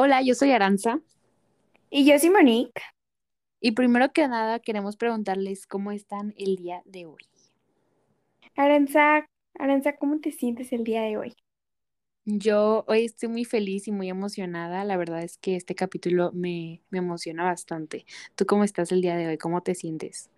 Hola, yo soy Aranza. Y yo soy Monique. Y primero que nada queremos preguntarles cómo están el día de hoy. Aranza, Aranza, ¿cómo te sientes el día de hoy? Yo hoy estoy muy feliz y muy emocionada. La verdad es que este capítulo me, me emociona bastante. ¿Tú cómo estás el día de hoy? ¿Cómo te sientes?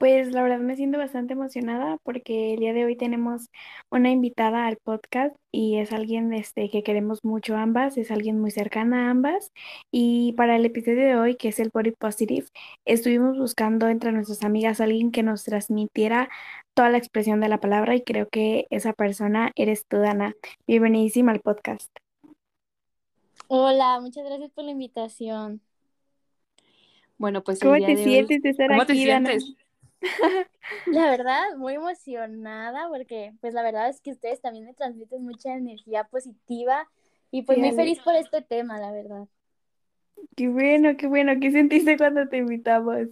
Pues la verdad me siento bastante emocionada porque el día de hoy tenemos una invitada al podcast y es alguien este, que queremos mucho ambas, es alguien muy cercana a ambas. Y para el episodio de hoy, que es el Body Positive, estuvimos buscando entre nuestras amigas alguien que nos transmitiera toda la expresión de la palabra y creo que esa persona eres tú, Dana. Bienvenidísima al podcast. Hola, muchas gracias por la invitación. Bueno, pues ¿Cómo te sientes de estar ¿Cómo aquí, te sientes? Dana? La verdad, muy emocionada porque pues la verdad es que ustedes también me transmiten mucha energía positiva y pues Sí, muy feliz por este tema, la verdad. Qué bueno, qué bueno. ¿Qué sentiste cuando te invitamos?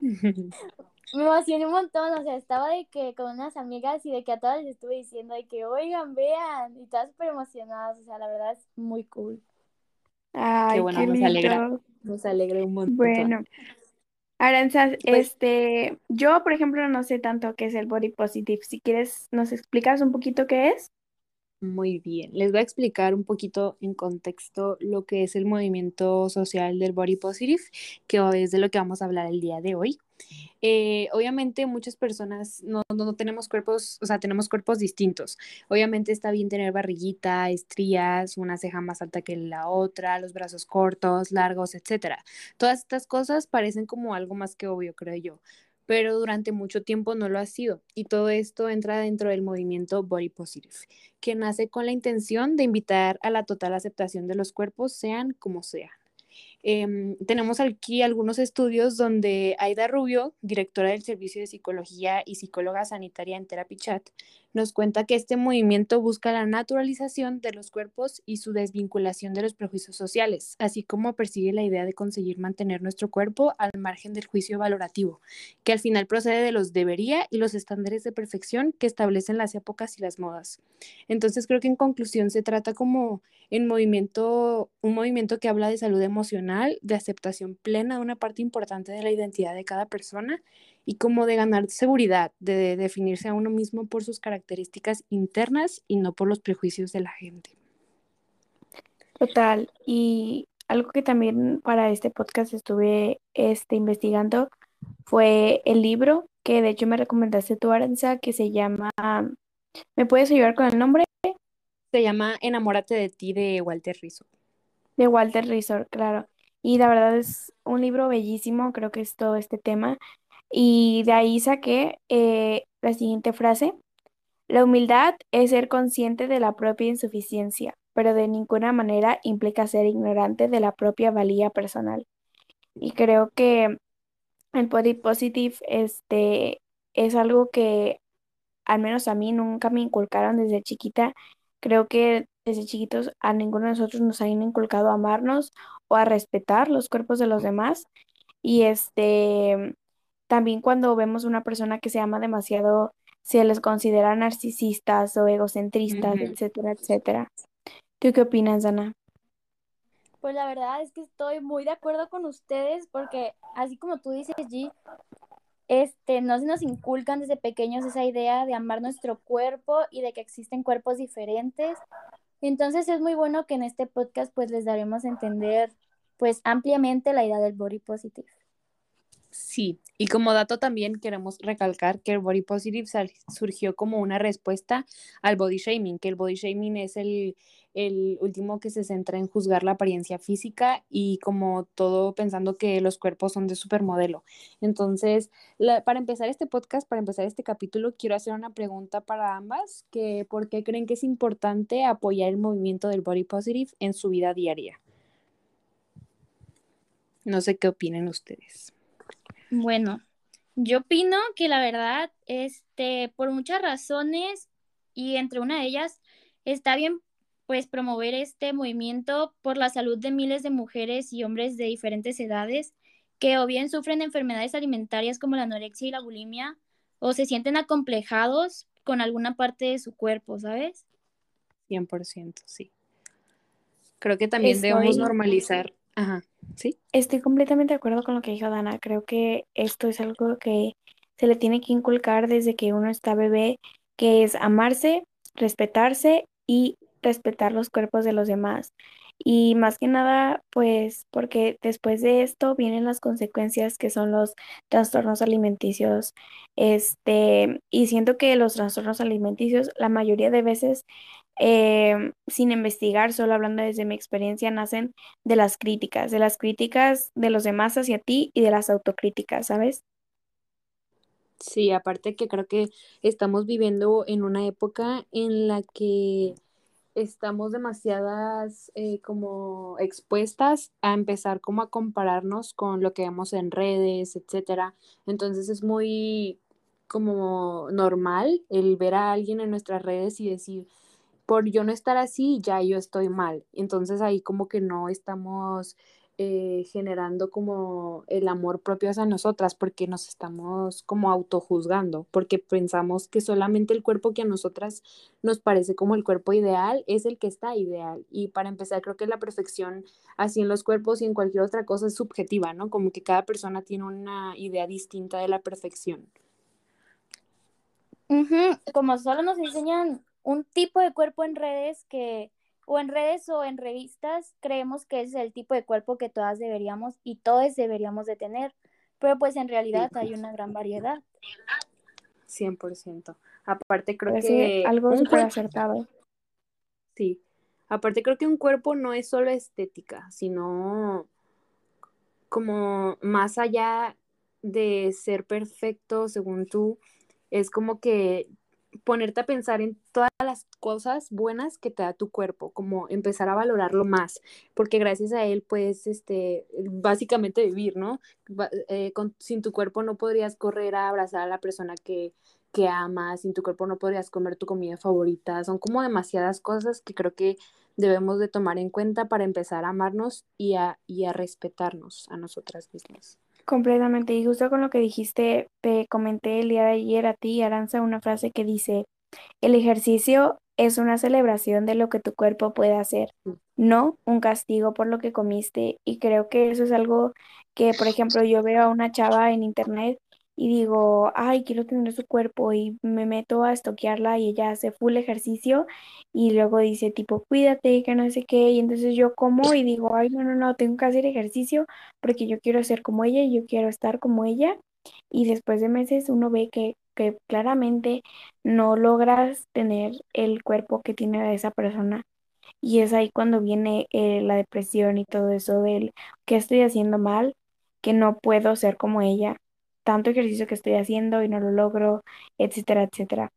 Me emocioné un montón, o sea, estaba de que con unas amigas y de que a todas les estuve diciendo de que oigan, vean, y todas súper emocionadas, o sea, la verdad es muy cool. Ay, bueno, qué nos alegra. lindo. Nos alegra un montón. Bueno, Aranza, Pues- este, yo por ejemplo no sé tanto qué es el body positive. Si quieres, ¿nos explicas un poquito qué es? Muy bien, les voy a explicar un poquito en contexto lo que es el movimiento social del Body Positive, que es de lo que vamos a hablar el día de hoy. Eh, obviamente muchas personas no, no, tenemos cuerpos, o sea, tenemos cuerpos distintos. Obviamente está bien tener barriguita, estrías, una ceja más alta que la otra, los brazos cortos, largos, etcétera. Todas estas cosas parecen como algo más que obvio, creo yo, pero durante mucho tiempo no lo ha sido. Y todo esto entra dentro del movimiento Body Positive, que nace con la intención de invitar a la total aceptación de los cuerpos, sean como sean. Em, tenemos aquí algunos estudios donde Aida Rubio, directora del Servicio de Psicología y psicóloga sanitaria en Therapy Chat, nos cuenta que este movimiento busca la naturalización de los cuerpos y su desvinculación de los prejuicios sociales, así como persigue la idea de conseguir mantener nuestro cuerpo al margen del juicio valorativo, que al final procede de los debería y los estándares de perfección que establecen las épocas y las modas. Entonces creo que en conclusión se trata como en movimiento, un movimiento que habla de salud emocional, de aceptación plena de una parte importante de la identidad de cada persona y como de ganar seguridad, de definirse a uno mismo por sus características internas y no por los prejuicios de la gente. Total. Y algo que también para este podcast estuve este, investigando fue el libro que de hecho me recomendaste tú, Aranza, que se llama, ¿me puedes ayudar con el nombre? Se llama Enamórate de ti de Walter Rizzo. De Walter Rizzo, claro. Y la verdad es un libro bellísimo, creo que es todo este tema. Y de ahí saqué eh, la siguiente frase. La humildad es ser consciente de la propia insuficiencia, pero de ninguna manera implica ser ignorante de la propia valía personal. Y creo que el body positive este, es algo que al menos a mí nunca me inculcaron desde chiquita. Creo que desde chiquitos a ninguno de nosotros nos han inculcado a amarnos o a respetar los cuerpos de los demás. Y este también cuando vemos una persona que se ama demasiado, se les considera narcisistas o egocentristas, etcétera, etcétera. ¿Tú qué opinas, Ana? Pues la verdad es que estoy muy de acuerdo con ustedes porque así como tú dices, G, este, no se nos inculcan desde pequeños esa idea de amar nuestro cuerpo y de que existen cuerpos diferentes. Entonces es muy bueno que en este podcast pues les daremos a entender pues ampliamente la idea del body positive. Sí, y como dato también queremos recalcar que el body positive surgió como una respuesta al body shaming, que el body shaming es el, el último que se centra en juzgar la apariencia física y como todo pensando que los cuerpos son de supermodelo. Entonces, la- para empezar este podcast, para empezar este capítulo, quiero hacer una pregunta para ambas, que ¿por qué creen que es importante apoyar el movimiento del body positive en su vida diaria? No sé qué opinen ustedes. Bueno, yo opino que la verdad, este, por muchas razones y entre una de ellas, está bien pues promover este movimiento por la salud de miles de mujeres y hombres de diferentes edades que o bien sufren enfermedades alimentarias como la anorexia y la bulimia o se sienten acomplejados con alguna parte de su cuerpo, ¿sabes? 100%, sí. Creo que también debemos normalizar. Ajá, ¿sí? Estoy completamente de acuerdo con lo que dijo Dana. Creo que esto es algo que se le tiene que inculcar desde que uno está bebé, que es amarse, respetarse y respetar los cuerpos de los demás. Y más que nada, pues porque después de esto vienen las consecuencias que son los trastornos alimenticios. Este, y siento que los trastornos alimenticios, la mayoría de veces, em, sin investigar, solo hablando desde mi experiencia, nacen de las críticas, de las críticas de los demás hacia ti y de las autocríticas, ¿sabes? Sí, aparte que creo que estamos viviendo en una época en la que estamos demasiadas eh, como expuestas a empezar como a compararnos con lo que vemos en redes, etcétera. Entonces es muy como normal el ver a alguien en nuestras redes y decir, por yo no estar así, ya yo estoy mal. Entonces ahí como que no estamos eh, generando como el amor propio hacia nosotras porque nos estamos como autojuzgando, porque pensamos que solamente el cuerpo que a nosotras nos parece como el cuerpo ideal es el que está ideal. Y para empezar, creo que la perfección así en los cuerpos y en cualquier otra cosa es subjetiva, ¿no? Como que cada persona tiene una idea distinta de la perfección. Como solo nos enseñan un tipo de cuerpo en redes que o en redes o en revistas creemos que es el tipo de cuerpo que todas deberíamos y todos deberíamos de tener, pero pues en realidad hay una gran variedad. 100%. Aparte creo que... algo súper acertado. Sí. Aparte creo que un cuerpo no es solo estética, sino como más allá de ser perfecto según tú, es como que ponerte a pensar en todas las cosas buenas que te da tu cuerpo, como empezar a valorarlo más, porque gracias a él puedes, este, básicamente vivir, ¿no? Eh, sin tu cuerpo no podrías correr a abrazar a la persona que, que amas, sin tu cuerpo no podrías comer tu comida favorita, son como demasiadas cosas que creo que debemos de tomar en cuenta para empezar a amarnos y a, y a respetarnos a nosotras mismas. Completamente. Y justo con lo que dijiste, te comenté el día de ayer a ti, Aranza, una frase que dice, el ejercicio es una celebración de lo que tu cuerpo puede hacer, no un castigo por lo que comiste. Y creo que eso es algo que, por ejemplo, yo veo a una chava en internet y digo, ay, quiero tener su cuerpo y me meto a estoquearla y ella hace full ejercicio y luego dice tipo, cuídate, que no sé qué, y entonces yo como y digo, ay, no, no, no, tengo que hacer ejercicio porque yo quiero ser como ella y yo quiero estar como ella y después de meses uno ve que, que claramente no logras tener el cuerpo que tiene esa persona. Y es ahí cuando viene eh, la depresión y todo eso del que estoy haciendo mal, que no puedo ser como ella tanto ejercicio que estoy haciendo y no lo logro, etcétera, etcétera.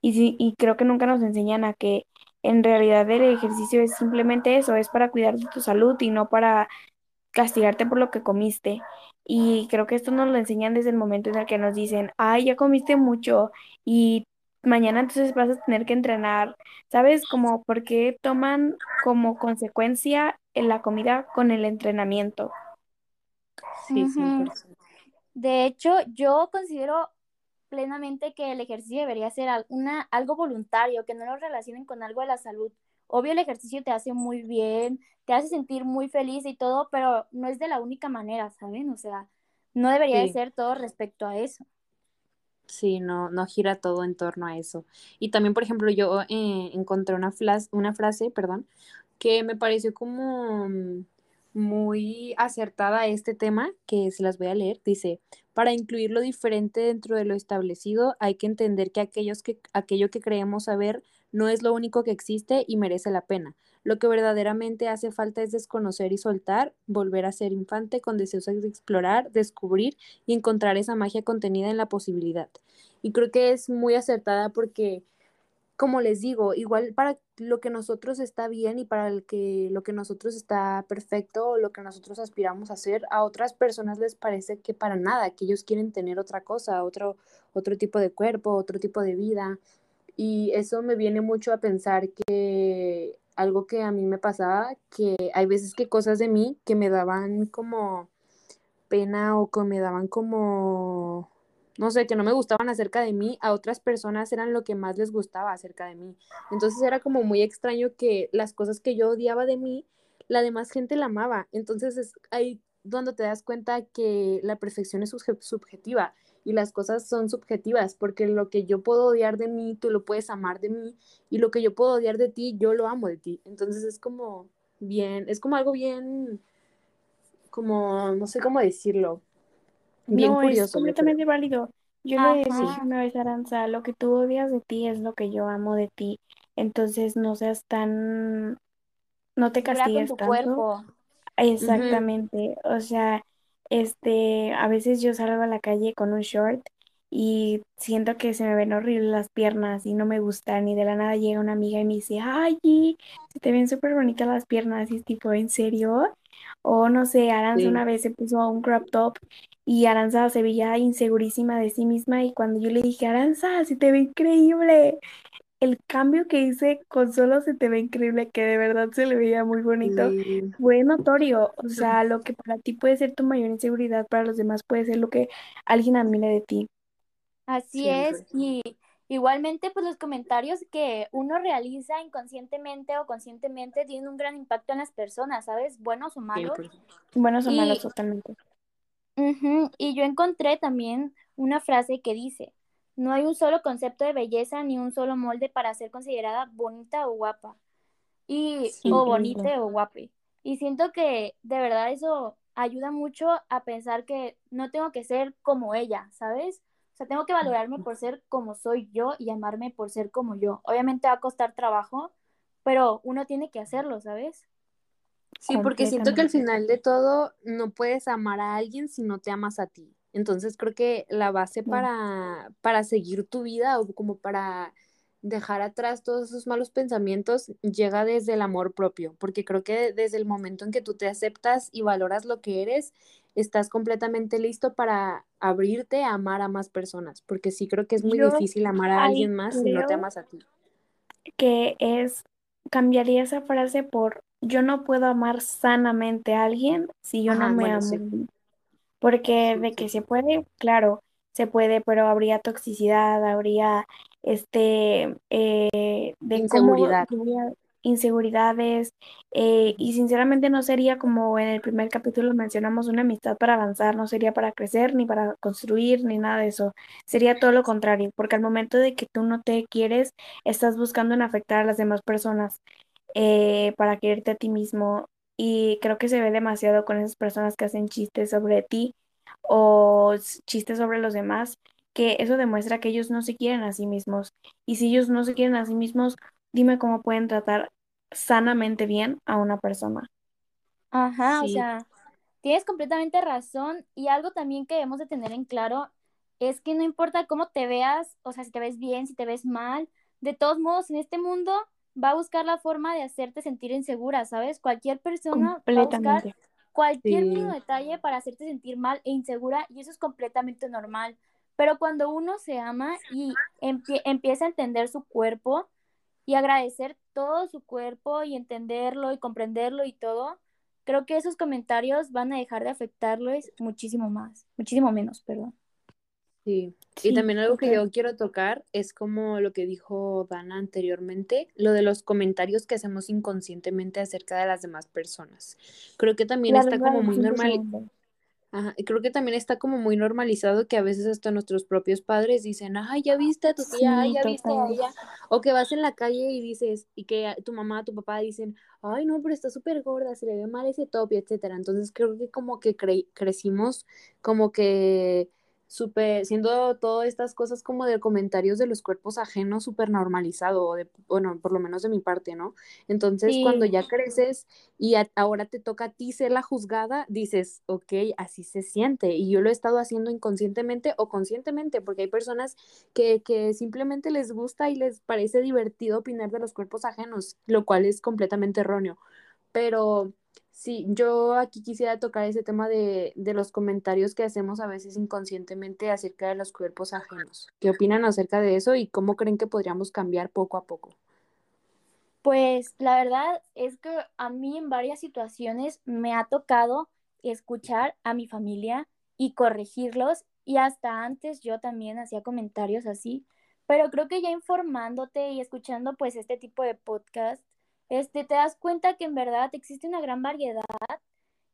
Y, sí, y creo que nunca nos enseñan a que en realidad el ejercicio es simplemente eso, es para cuidar de tu salud y no para castigarte por lo que comiste. Y creo que esto nos lo enseñan desde el momento en el que nos dicen, ay, ya comiste mucho y mañana entonces vas a tener que entrenar. ¿Sabes? Como por qué toman como consecuencia la comida con el entrenamiento. Sí, sí, de hecho, yo considero plenamente que el ejercicio debería ser una, algo voluntario, que no lo relacionen con algo de la salud. Obvio, el ejercicio te hace muy bien, te hace sentir muy feliz y todo, pero no es de la única manera, ¿saben? O sea, no debería de ser todo respecto a eso. Sí, no, no gira todo en torno a eso. Y también, por ejemplo, yo eh, encontré una, una frase, perdón, que me pareció como mm, muy acertada este tema, que se las voy a leer. Dice, para incluir lo diferente dentro de lo establecido, hay que entender que, aquellos que aquello que creemos saber no es lo único que existe y merece la pena. Lo que verdaderamente hace falta es desconocer y soltar, volver a ser infante con deseos de explorar, descubrir y encontrar esa magia contenida en la posibilidad. Y creo que es muy acertada porque como les digo, igual para lo que nosotros está bien y para el que lo que nosotros está perfecto o lo que nosotros aspiramos a hacer, a otras personas les parece que para nada, que ellos quieren tener otra cosa, otro, otro tipo de cuerpo, otro tipo de vida. Y eso me viene mucho a pensar que algo que a mí me pasaba, que hay veces que cosas de mí que me daban como pena o que me daban como no sé, que no me gustaban acerca de mí, a otras personas eran lo que más les gustaba acerca de mí. Entonces era como muy extraño que las cosas que yo odiaba de mí, la demás gente la amaba. Entonces es ahí donde te das cuenta que la perfección es subjetiva y las cosas son subjetivas, porque lo que yo puedo odiar de mí, tú lo puedes amar de mí, y lo que yo puedo odiar de ti, yo lo amo de ti. Entonces es como bien, es como algo bien, como, no sé cómo decirlo, Bien No, es curioso, creo. completamente válido. Yo le dije Ajá, una vez a Aranza, lo que tú odias de ti es lo que yo amo de ti. Entonces no seas tan, no te castigues tanto. cuerpo. Exactamente, o sea, este, a veces yo salgo a la calle con un short y siento que se me ven horribles las piernas y no me gustan y de la nada llega una amiga y me dice, ay, se te ven súper bonitas las piernas y es tipo, ¿en serio? O no sé, Aranza Sí, una vez se puso un crop top y Aranza se veía insegurísima de sí misma y cuando yo le dije, Aranza, se te ve increíble el cambio que hice con solo se te ve increíble, que de verdad se le veía muy bonito, sí, fue notorio. O sea, lo que para ti puede ser tu mayor inseguridad, para los demás puede ser lo que alguien admire de ti. Así es. siempre, Y igualmente, pues los comentarios que uno realiza inconscientemente o conscientemente tienen un gran impacto en las personas, ¿sabes? Buenos o malos. Buenos o malos, Y, totalmente. y yo encontré también una frase que dice, no hay un solo concepto de belleza ni un solo molde para ser considerada bonita o guapa. y Sí, o bonite o guape. Y siento que de verdad eso ayuda mucho a pensar que no tengo que ser como ella, ¿sabes? O sea, tengo que valorarme por ser como soy yo y amarme por ser como yo. Obviamente va a costar trabajo, pero uno tiene que hacerlo, ¿sabes? sí, porque siento que al final de todo no puedes amar a alguien si no te amas a ti. Entonces creo que la base para, para seguir tu vida o como para dejar atrás todos esos malos pensamientos llega desde el amor propio, porque creo que desde el momento en que tú te aceptas y valoras lo que eres, estás completamente listo para abrirte a amar a más personas, porque sí creo que es muy Yo difícil amar a alguien más si no te amas a ti. que es, cambiaría esa frase por, yo no puedo amar sanamente a alguien si yo no me bueno, amo. sí, Porque de que se puede, claro, se puede, pero habría toxicidad, habría este, eh, de cómo Inseguridad. habría inseguridades, eh, y sinceramente no sería como en el primer capítulo mencionamos una amistad para avanzar, no sería para crecer, ni para construir, ni nada de eso. Sería todo lo contrario, porque al momento de que tú no te quieres, estás buscando en afectar a las demás personas eh, para quererte a ti mismo. Y creo que se ve demasiado con esas personas que hacen chistes sobre ti o chistes sobre los demás, que eso demuestra que ellos no se quieren a sí mismos. Y si ellos no se quieren a sí mismos, dime cómo pueden tratar sanamente bien a una persona. Ajá, o sea, tienes completamente razón y algo también que debemos de tener en claro es que no importa cómo te veas, o sea, si te ves bien, si te ves mal, de todos modos en este mundo va a buscar la forma de hacerte sentir insegura, ¿sabes? Cualquier persona va a buscar Cualquier mínimo sí, detalle para hacerte sentir mal e insegura y eso es completamente normal. Pero cuando uno se ama y empie- empieza a entender su cuerpo, y agradecer todo su cuerpo y entenderlo y comprenderlo y todo, creo que esos comentarios van a dejar de afectarles muchísimo más, muchísimo menos, perdón. Sí. Y también algo que yo quiero tocar es como lo que dijo Dana anteriormente, lo de los comentarios que hacemos inconscientemente acerca de las demás personas. Creo que también La está como muy cinco normal, segundos. Ajá, y creo que también está como muy normalizado que a veces hasta nuestros propios padres dicen, ay, ya viste a tu tía, ay, Sí, ya viste a ella, o que vas en la calle y dices, y que tu mamá, tu papá dicen, ay, no, pero está súper gorda, se le ve mal ese top, etcétera. Entonces creo que como que cre- crecimos como que súper, siendo todas estas cosas como de comentarios de los cuerpos ajenos súper normalizado, de, bueno, por lo menos de mi parte, ¿no? Entonces, cuando ya creces y ahora te toca a ti ser la juzgada, dices, ok, así se siente. Y yo lo he estado haciendo inconscientemente o conscientemente, porque hay personas que, que simplemente les gusta y les parece divertido opinar de los cuerpos ajenos, lo cual es completamente erróneo. Pero Sí, yo aquí quisiera tocar ese tema de, de, los comentarios que hacemos a veces inconscientemente acerca de los cuerpos ajenos. ¿Qué opinan acerca de eso y cómo creen que podríamos cambiar poco a poco? Pues la verdad es que a mí en varias situaciones me ha tocado escuchar a mi familia y corregirlos y hasta antes yo también hacía comentarios así, pero creo que ya informándote y escuchando pues este tipo de podcast este, te das cuenta que en verdad existe una gran variedad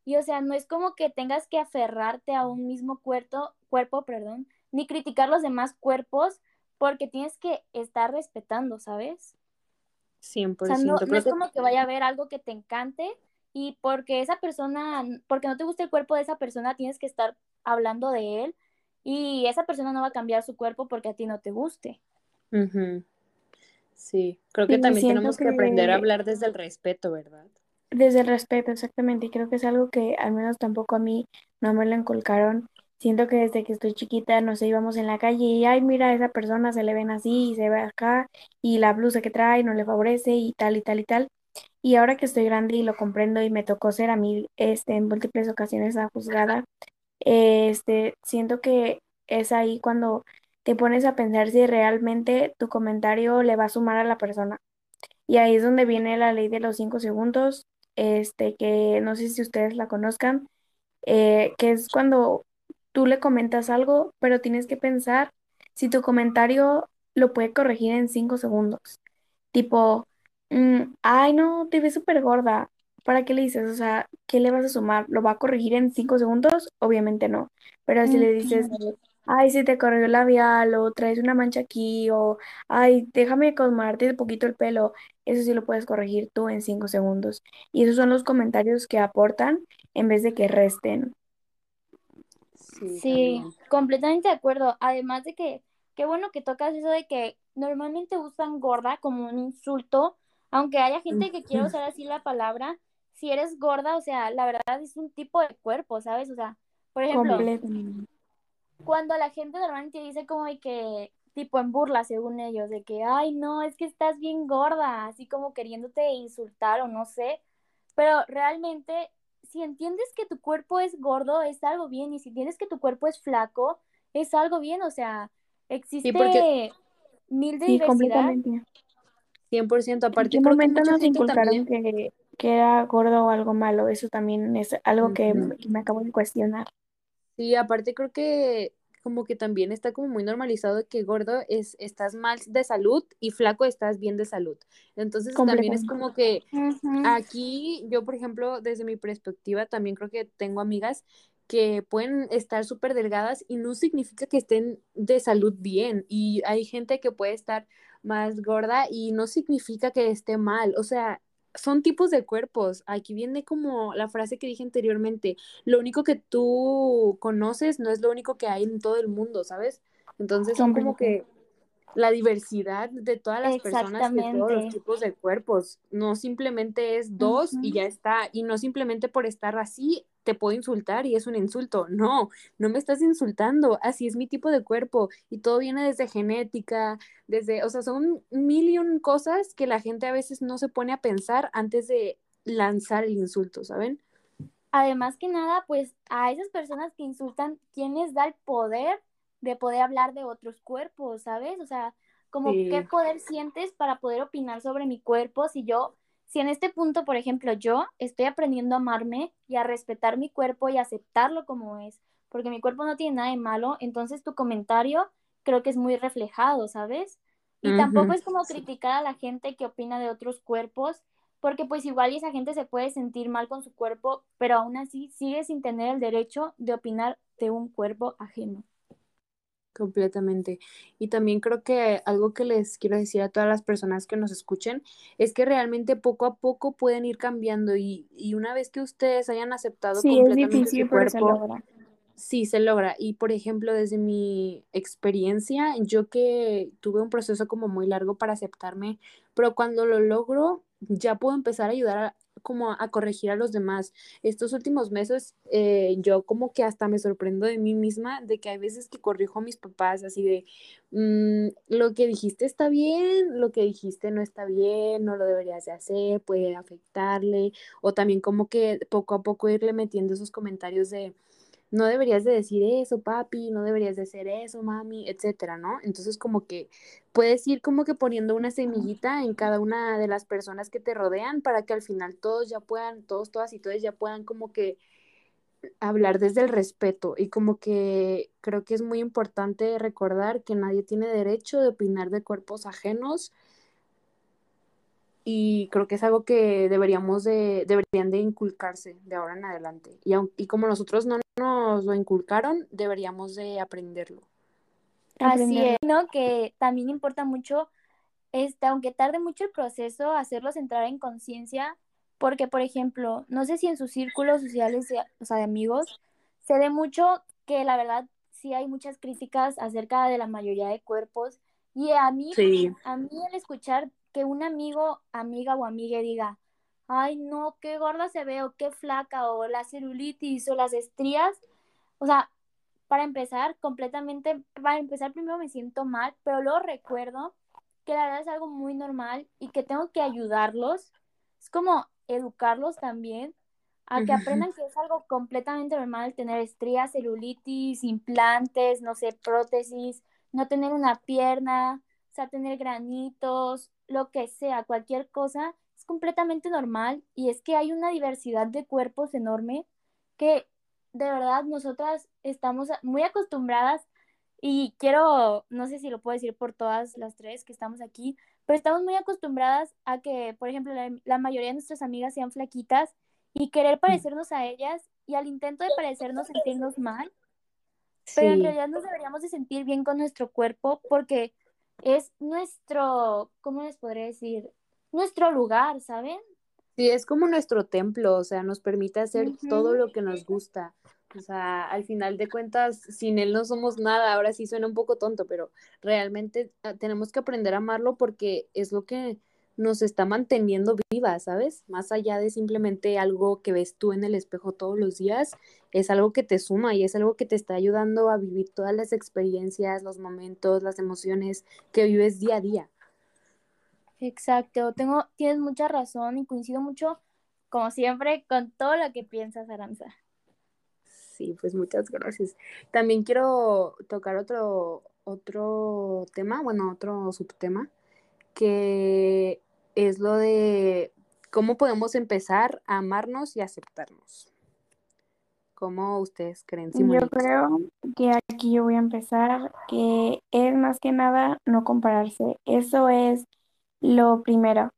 y o sea, no es como que tengas que aferrarte a un mismo cuerpo, cuerpo, perdón, ni criticar los demás cuerpos porque tienes que estar respetando, ¿sabes? 100%. O sea, no, no es como que vaya a haber algo que te encante y porque esa persona, porque no te gusta el cuerpo de esa persona, tienes que estar hablando de él y esa persona no va a cambiar su cuerpo porque a ti no te guste. Sí, creo que también tenemos que... aprender a hablar desde el respeto, ¿verdad? Desde el respeto, exactamente. Y creo que es algo que al menos tampoco a mí no me lo inculcaron. Siento que desde que estoy chiquita, no sé, íbamos en la calle y, ay, mira, a esa persona se le ven así y se ve acá y la blusa que trae no le favorece y tal y tal y tal. Y ahora que estoy grande y lo comprendo y me tocó ser a mí este, en múltiples ocasiones la juzgada, este, siento que es ahí cuando te pones a pensar si realmente tu comentario le va a sumar a la persona. Y ahí es donde viene la ley de los cinco segundos, este, que no sé si ustedes la conozcan, eh, que es cuando tú le comentas algo, pero tienes que pensar si tu comentario lo puede corregir en cinco segundos. Tipo, mm, ay, no, te ves súper gorda. ¿Para qué le dices? O sea, ¿qué le vas a sumar? ¿Lo va a corregir en cinco segundos? Obviamente no. Pero si le dices, ay, se te corrió el labial o traes una mancha aquí o, ay, déjame acomodarte un poquito el pelo, eso sí lo puedes corregir tú en cinco segundos. Y esos son los comentarios que aportan en vez de que resten. Sí, completamente de acuerdo. Además de que, qué bueno que tocas eso de que normalmente usan gorda como un insulto, aunque haya gente que quiera usar así la palabra, si eres gorda, o sea, la verdad es un tipo de cuerpo, ¿sabes? O sea, por ejemplo, cuando la gente normalmente dice como de que, tipo en burla, según ellos, de que, ay, no, es que estás bien gorda, así como queriéndote insultar o no sé, pero realmente, si entiendes que tu cuerpo es gordo, es algo bien, y si entiendes que tu cuerpo es flaco, es algo bien, o sea, existe mil de sí, diversidad. 100%, aparte ¿En qué momento nos inculcaron que, que, era gordo o algo malo? Eso también es algo que me acabo de cuestionar. Sí, aparte creo que como que también está como muy normalizado que gordo es estás mal de salud y flaco estás bien de salud. Entonces también es como que aquí yo, por ejemplo, desde mi perspectiva, también creo que tengo amigas que pueden estar súper delgadas y no significa que estén de salud bien. Y hay gente que puede estar más gorda y no significa que esté mal. O sea, son tipos de cuerpos. Aquí viene como la frase que dije anteriormente, lo único que tú conoces no es lo único que hay en todo el mundo, ¿sabes? Entonces son como que la diversidad de todas las personas de todos los tipos de cuerpos. No simplemente es dos y ya está. Y no simplemente por estar así te puedo insultar y es un insulto. No, no me estás insultando. Así es mi tipo de cuerpo. Y todo viene desde genética, desde, o sea, son mil y un cosas que la gente a veces no se pone a pensar antes de lanzar el insulto, ¿saben? Además que nada, pues a esas personas que insultan, ¿quién les da el poder de poder hablar de otros cuerpos, ¿sabes? O sea, como qué poder sientes para poder opinar sobre mi cuerpo si yo, si en este punto, por ejemplo, yo estoy aprendiendo a amarme y a respetar mi cuerpo y aceptarlo como es, porque mi cuerpo no tiene nada de malo, entonces tu comentario creo que es muy reflejado, ¿sabes? Y tampoco es como criticar a la gente que opina de otros cuerpos, porque pues igual esa gente se puede sentir mal con su cuerpo, pero aún así sigue sin tener el derecho de opinar de un cuerpo ajeno. Completamente. Y también creo que algo que les quiero decir a todas las personas que nos escuchen es que realmente poco a poco pueden ir cambiando y, y una vez que ustedes hayan aceptado sí, completamente es difícil, su cuerpo, Sí, se logra. Y por ejemplo, desde mi experiencia, yo que tuve un proceso como muy largo para aceptarme, pero cuando lo logro, ya puedo empezar a ayudar a, como a corregir a los demás. Estos últimos meses, eh, yo como que hasta me sorprendo de mí misma, de que hay veces que corrijo a mis papás así de, mm, lo que dijiste está bien, lo que dijiste no está bien, no lo deberías de hacer, puede afectarle, o también como que poco a poco irle metiendo esos comentarios de no deberías de decir eso, papi, no deberías de hacer eso, mami, etcétera, ¿no? Entonces como que puedes ir como que poniendo una semillita en cada una de las personas que te rodean para que al final todos ya puedan, todos, todas y todos ya puedan como que hablar desde el respeto y como que creo que es muy importante recordar que nadie tiene derecho de opinar de cuerpos ajenos y creo que es algo que deberíamos de, deberían de inculcarse de ahora en adelante. Y, y como nosotros no nos lo inculcaron, deberíamos de aprenderlo. Así es, ¿no? Que también importa mucho, este, aunque tarde mucho el proceso, hacerlos entrar en conciencia, porque, por ejemplo, no sé si en sus círculos sociales, o sea, de amigos, se ve mucho que la verdad sí hay muchas críticas acerca de la mayoría de cuerpos, y a mí, a mí el escuchar que un amigo, amiga o amiga diga, ay no, qué gorda se ve o qué flaca o la celulitis o las estrías, o sea, para empezar, completamente, para empezar primero me siento mal, pero luego recuerdo que la verdad es algo muy normal y que tengo que ayudarlos, es como educarlos también a que aprendan que es algo completamente normal tener estrías, celulitis, implantes, no sé, prótesis, no tener una pierna, o sea, tener granitos, lo que sea, cualquier cosa, es completamente normal y es que hay una diversidad de cuerpos enorme que de verdad nosotras estamos muy acostumbradas y quiero, no sé si lo puedo decir por todas las tres que estamos aquí, pero estamos muy acostumbradas a que, por ejemplo, la, mayoría de nuestras amigas sean flaquitas y querer parecernos a ellas y al intento de parecernos sentirnos mal, pero en realidad nos deberíamos de sentir bien con nuestro cuerpo porque es nuestro, ¿cómo les podría decir? Nuestro lugar, ¿saben? Sí, es como nuestro templo, o sea, nos permite hacer todo lo que nos gusta. O sea, al final de cuentas, sin él no somos nada. Ahora sí suena un poco tonto, pero realmente ah, tenemos que aprender a amarlo porque es lo que nos está manteniendo viva, ¿sabes? Más allá de simplemente algo que ves tú en el espejo todos los días, es algo que te suma y es algo que te está ayudando a vivir todas las experiencias, los momentos, las emociones que vives día a día. Exacto, tengo, tienes mucha razón y coincido mucho, como siempre, con todo lo que piensas, Aranza. Sí, pues muchas gracias. También quiero tocar otro, otro tema, bueno, otro subtema, que es lo de cómo podemos empezar a amarnos y aceptarnos. ¿Cómo ustedes creen? Yo creo que aquí yo voy a empezar, que es más que nada no compararse. Eso es lo primero,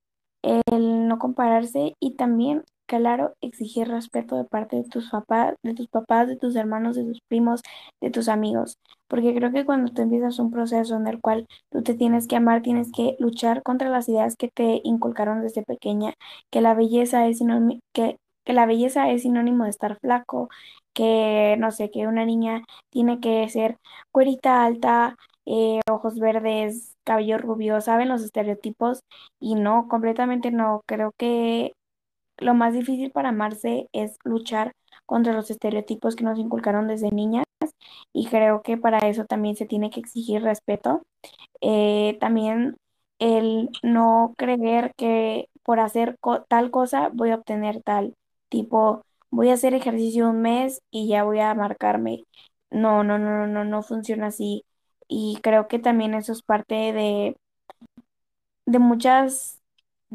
el no compararse y también claro, exigir respeto de parte de tus papás, de tus papás, de tus hermanos, de tus primos, de tus amigos. Porque creo que cuando tú empiezas un proceso en el cual tú te tienes que amar, tienes que luchar contra las ideas que te inculcaron desde pequeña, que la belleza es sinónimo, que, la belleza es sinónimo de estar flaco, que no sé, que una niña tiene que ser cuerita alta, eh, ojos verdes, cabello rubio, saben los estereotipos y no, completamente no. Creo que lo más difícil para amarse es luchar contra los estereotipos que nos inculcaron desde niñas y creo que para eso también se tiene que exigir respeto. Eh, también el no creer que por hacer tal cosa voy a obtener tal, tipo, voy a hacer ejercicio un mes y ya voy a marcarme. No, no, no, no, no funciona así. Y creo que también eso es parte de, de muchas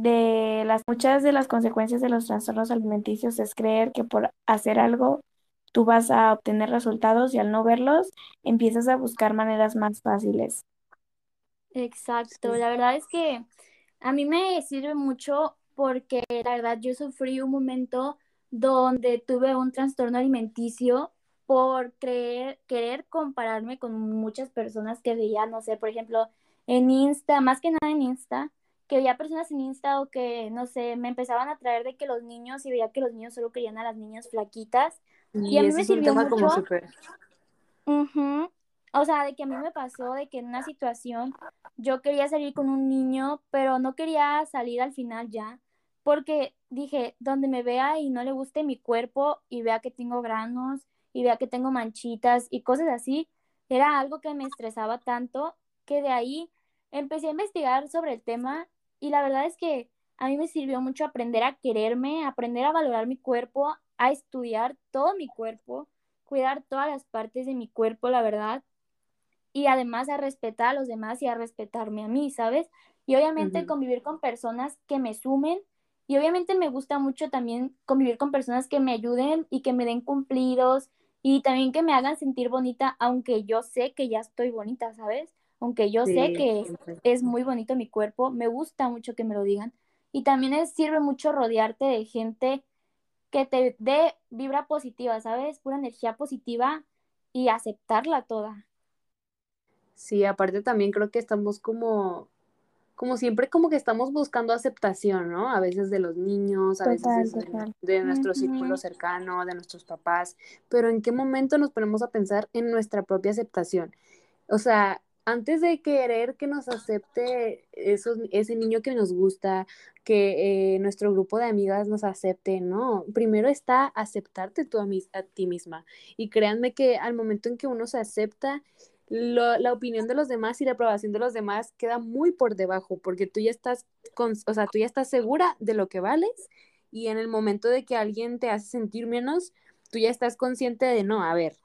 de las muchas de las consecuencias de los trastornos alimenticios es creer que por hacer algo tú vas a obtener resultados y al no verlos empiezas a buscar maneras más fáciles. Exacto, la verdad es que a mí me sirve mucho porque la verdad yo sufrí un momento donde tuve un trastorno alimenticio por creer, querer compararme con muchas personas que veía, no sé, por ejemplo, en Insta, más que nada en Insta, que veía personas en Insta o que, no sé, me empezaban a traer de que los niños y veía que los niños solo querían a las niñas flaquitas Y, a mí me sirvió mucho. Como O sea, de que a mí me pasó de que en una situación yo quería salir con un niño, pero no quería salir al final ya, porque dije, donde me vea y no le guste mi cuerpo y vea que tengo granos y vea que tengo manchitas y cosas así, era algo que me estresaba tanto que de ahí empecé a investigar sobre el tema y la verdad es que a mí me sirvió mucho aprender a quererme, aprender a valorar mi cuerpo, a estudiar todo mi cuerpo, cuidar todas las partes de mi cuerpo, la verdad, y además a respetar a los demás y a respetarme a mí, ¿sabes? Y obviamente convivir con personas que me sumen y obviamente me gusta mucho también convivir con personas que me ayuden y que me den cumplidos y también que me hagan sentir bonita, aunque yo sé que ya estoy bonita, ¿sabes? Aunque yo sé que es muy bonito mi cuerpo, me gusta mucho que me lo digan. Y también sirve mucho rodearte de gente que te dé vibra positiva, ¿sabes? Pura energía positiva y aceptarla toda. Sí, aparte también creo que estamos como como siempre como que estamos buscando aceptación, ¿no? A veces de los niños, a veces de, nuestro círculo cercano, de nuestros papás, pero ¿en qué momento nos ponemos a pensar en nuestra propia aceptación? O sea, antes de querer que nos acepte ese niño que nos gusta, que eh, nuestro grupo de amigas nos acepte, no, primero está aceptarte tú a, a ti misma. Y créanme que al momento en que uno se acepta, la opinión de los demás y la aprobación de los demás queda muy por debajo, porque tú ya estás, o sea, tú ya estás segura de lo que vales y en el momento de que alguien te hace sentir menos, tú ya estás consciente de, no, a ver,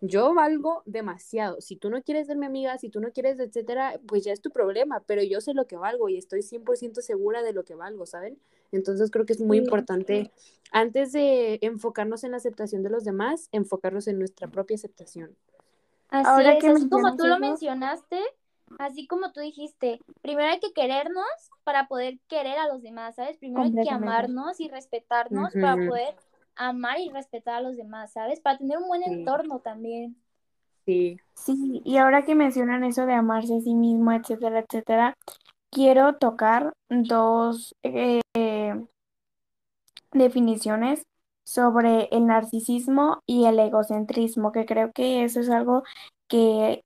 yo valgo demasiado. Si tú no quieres ser mi amiga, si tú no quieres, etcétera, pues ya es tu problema, pero yo sé lo que valgo y estoy 100% segura de lo que valgo, ¿saben? Entonces creo que es muy importante, antes de enfocarnos en la aceptación de los demás, enfocarnos en nuestra propia aceptación. Así Ahora es, que así como tú lo mencionaste, así como tú dijiste, primero hay que querernos para poder querer a los demás, ¿sabes? Primero hay que amarnos y respetarnos para poder amar y respetar a los demás, ¿sabes? Para tener un buen entorno también. Sí. Sí, y ahora que mencionan eso de amarse a sí mismo, etcétera, etcétera, quiero tocar dos eh, definiciones sobre el narcisismo y el egocentrismo, que creo que eso es algo que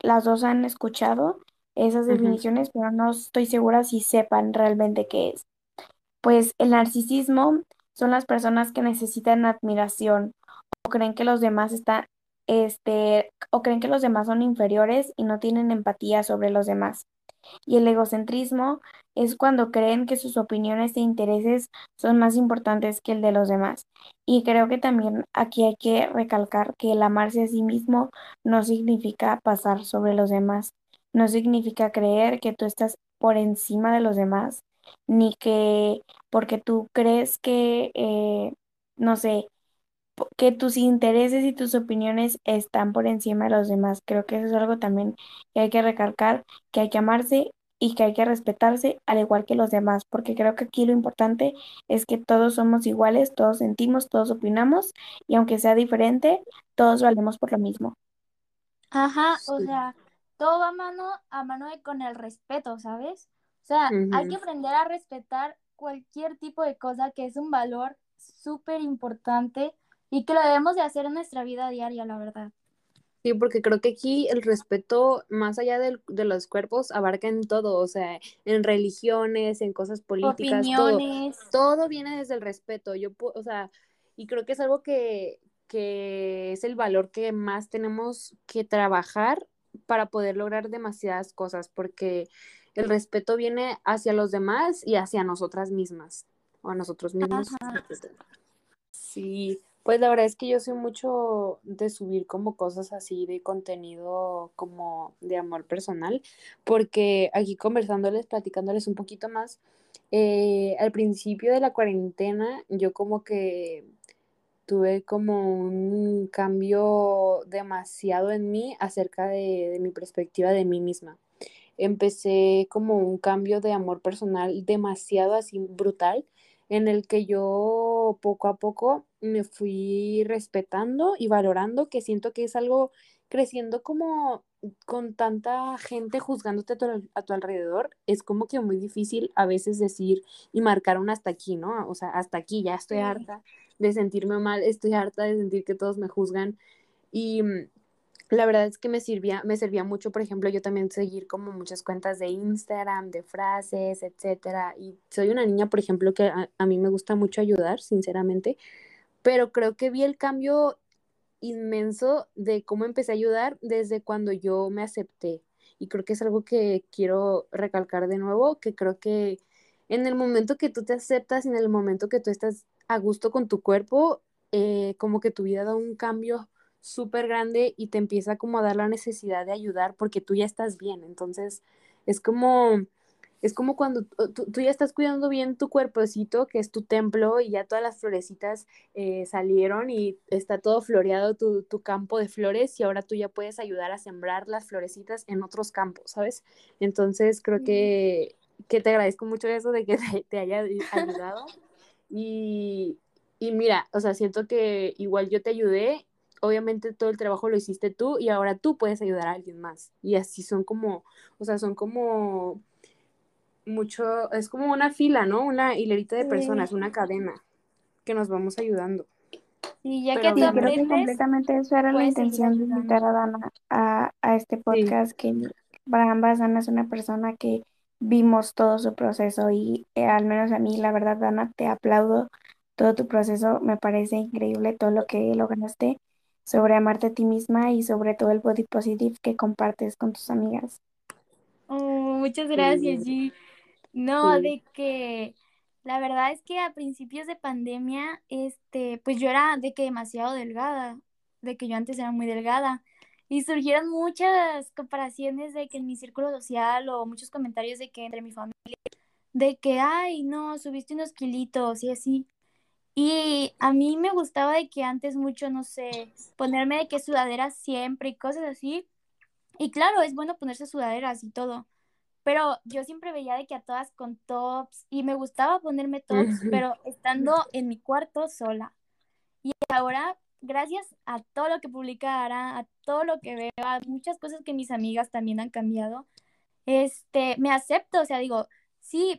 las dos han escuchado, esas definiciones, pero no estoy segura si sepan realmente qué es. Pues el narcisismo son las personas que necesitan admiración o creen que los demás están, este, o creen que los demás son inferiores y no tienen empatía sobre los demás. Y el egocentrismo es cuando creen que sus opiniones e intereses son más importantes que el de los demás. Y creo que también aquí hay que recalcar que el amarse a sí mismo no significa pasar sobre los demás, no significa creer que tú estás por encima de los demás, ni que porque tú crees que, eh, no sé, que tus intereses y tus opiniones están por encima de los demás. Creo que eso es algo también que hay que recalcar, que hay que amarse y que hay que respetarse al igual que los demás, porque creo que aquí lo importante es que todos somos iguales, todos sentimos, todos opinamos y aunque sea diferente, todos valemos por lo mismo. Ajá, o sea, todo va a mano a mano de con el respeto, ¿sabes? O sea, hay que aprender a respetar cualquier tipo de cosa que es un valor súper importante y que lo debemos de hacer en nuestra vida diaria, la verdad. Sí, porque creo que aquí el respeto, más allá de, los cuerpos, abarca en todo, o sea, en religiones, en cosas políticas, Opiniones. Todo, todo viene desde el respeto. Yo, o sea, y creo que es algo que, que es el valor que más tenemos que trabajar para poder lograr demasiadas cosas, porque el respeto viene hacia los demás y hacia nosotras mismas, o a nosotros mismos. Sí, pues la verdad es que yo soy mucho de subir como cosas así de contenido como de amor personal, porque aquí conversándoles, platicándoles un poquito más, eh, al principio de la cuarentena yo como que tuve como un cambio demasiado en mí acerca de, de mi perspectiva de mí misma. Empecé como un cambio de amor personal demasiado así brutal en el que yo poco a poco me fui respetando y valorando, que siento que es algo creciendo como con tanta gente juzgándote a tu, alrededor, es como que muy difícil a veces decir y marcar un hasta aquí, ¿no? O sea, hasta aquí, ya estoy harta de sentirme mal, estoy harta de sentir que todos me juzgan. Y mm, la verdad es que me servía, me servía mucho, por ejemplo, yo también seguir como muchas cuentas de Instagram, de frases, etcétera. Y soy una niña, por ejemplo, que a, a mí me gusta mucho ayudar, sinceramente, pero creo que vi el cambio inmenso de cómo empecé a ayudar desde cuando yo me acepté. Y creo que es algo que quiero recalcar de nuevo, que creo que en el momento que tú te aceptas, en el momento que tú estás a gusto con tu cuerpo, eh, como que tu vida da un cambio súper grande y te empieza como a dar la necesidad de ayudar porque tú ya estás bien. Entonces, es como es como cuando tú, ya estás cuidando bien tu cuerpecito, que es tu templo, y ya todas las florecitas eh, salieron y está todo floreado tu, tu, campo de flores y ahora tú ya puedes ayudar a sembrar las florecitas en otros campos, ¿sabes? Entonces creo que, que te agradezco mucho eso de que te, haya ayudado. y, y mira, o sea, siento que igual yo te ayudé obviamente todo el trabajo lo hiciste tú y ahora tú puedes ayudar a alguien más. Y así son como, o sea, son como mucho, es como una fila, ¿no? Una hilerita de personas, una cadena que nos vamos ayudando. Y ya que tú creo que completamente eso era la intención de invitar a Dana a, a este podcast, que para ambas Dana es una persona que vimos todo su proceso y eh, al menos a mí, la verdad, Dana, te aplaudo todo tu proceso, me parece increíble todo lo que lograste sobre amarte a ti misma y sobre todo el body positive que compartes con tus amigas. Oh, muchas gracias, G. No, de que la verdad es que a principios de pandemia, este, pues yo era de que demasiado delgada, de que yo antes era muy delgada. Y surgieron muchas comparaciones de que en mi círculo social o muchos comentarios de que entre mi familia, de que, ay, no, subiste unos kilitos y así. Y a mí me gustaba de que antes mucho, no sé, ponerme de que sudaderas siempre y cosas así. Y claro, es bueno ponerse sudaderas y todo pero yo siempre veía de que a todas con tops y me gustaba ponerme tops, pero estando en mi cuarto sola. Y ahora, gracias a todo lo que publica Ara, a todo lo que veo, a muchas cosas que mis amigas también han cambiado, este, me acepto, o sea, digo, sí,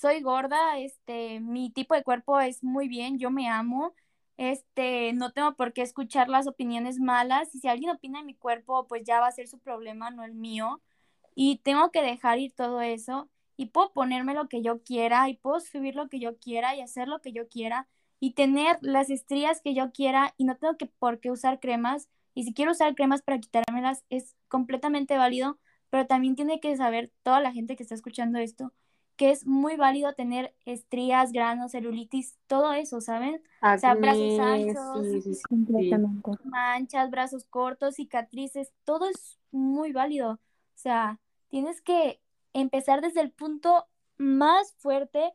soy gorda, este, mi tipo de cuerpo es muy bien, yo me amo, este, no tengo por qué escuchar las opiniones malas y si alguien opina de mi cuerpo, pues ya va a ser su problema, no el mío y tengo que dejar ir todo eso y puedo ponerme lo que yo quiera y puedo subir lo que yo quiera y hacer lo que yo quiera y tener las estrías que yo quiera y no tengo que por qué usar cremas y si quiero usar cremas para quitármelas es completamente válido, pero también tiene que saber toda la gente que está escuchando esto que es muy válido tener estrías, granos, celulitis, todo eso, ¿saben? o sea, brazos anchos, manchas, brazos cortos, cicatrices, todo es muy válido. O sea, tienes que empezar desde el punto más fuerte.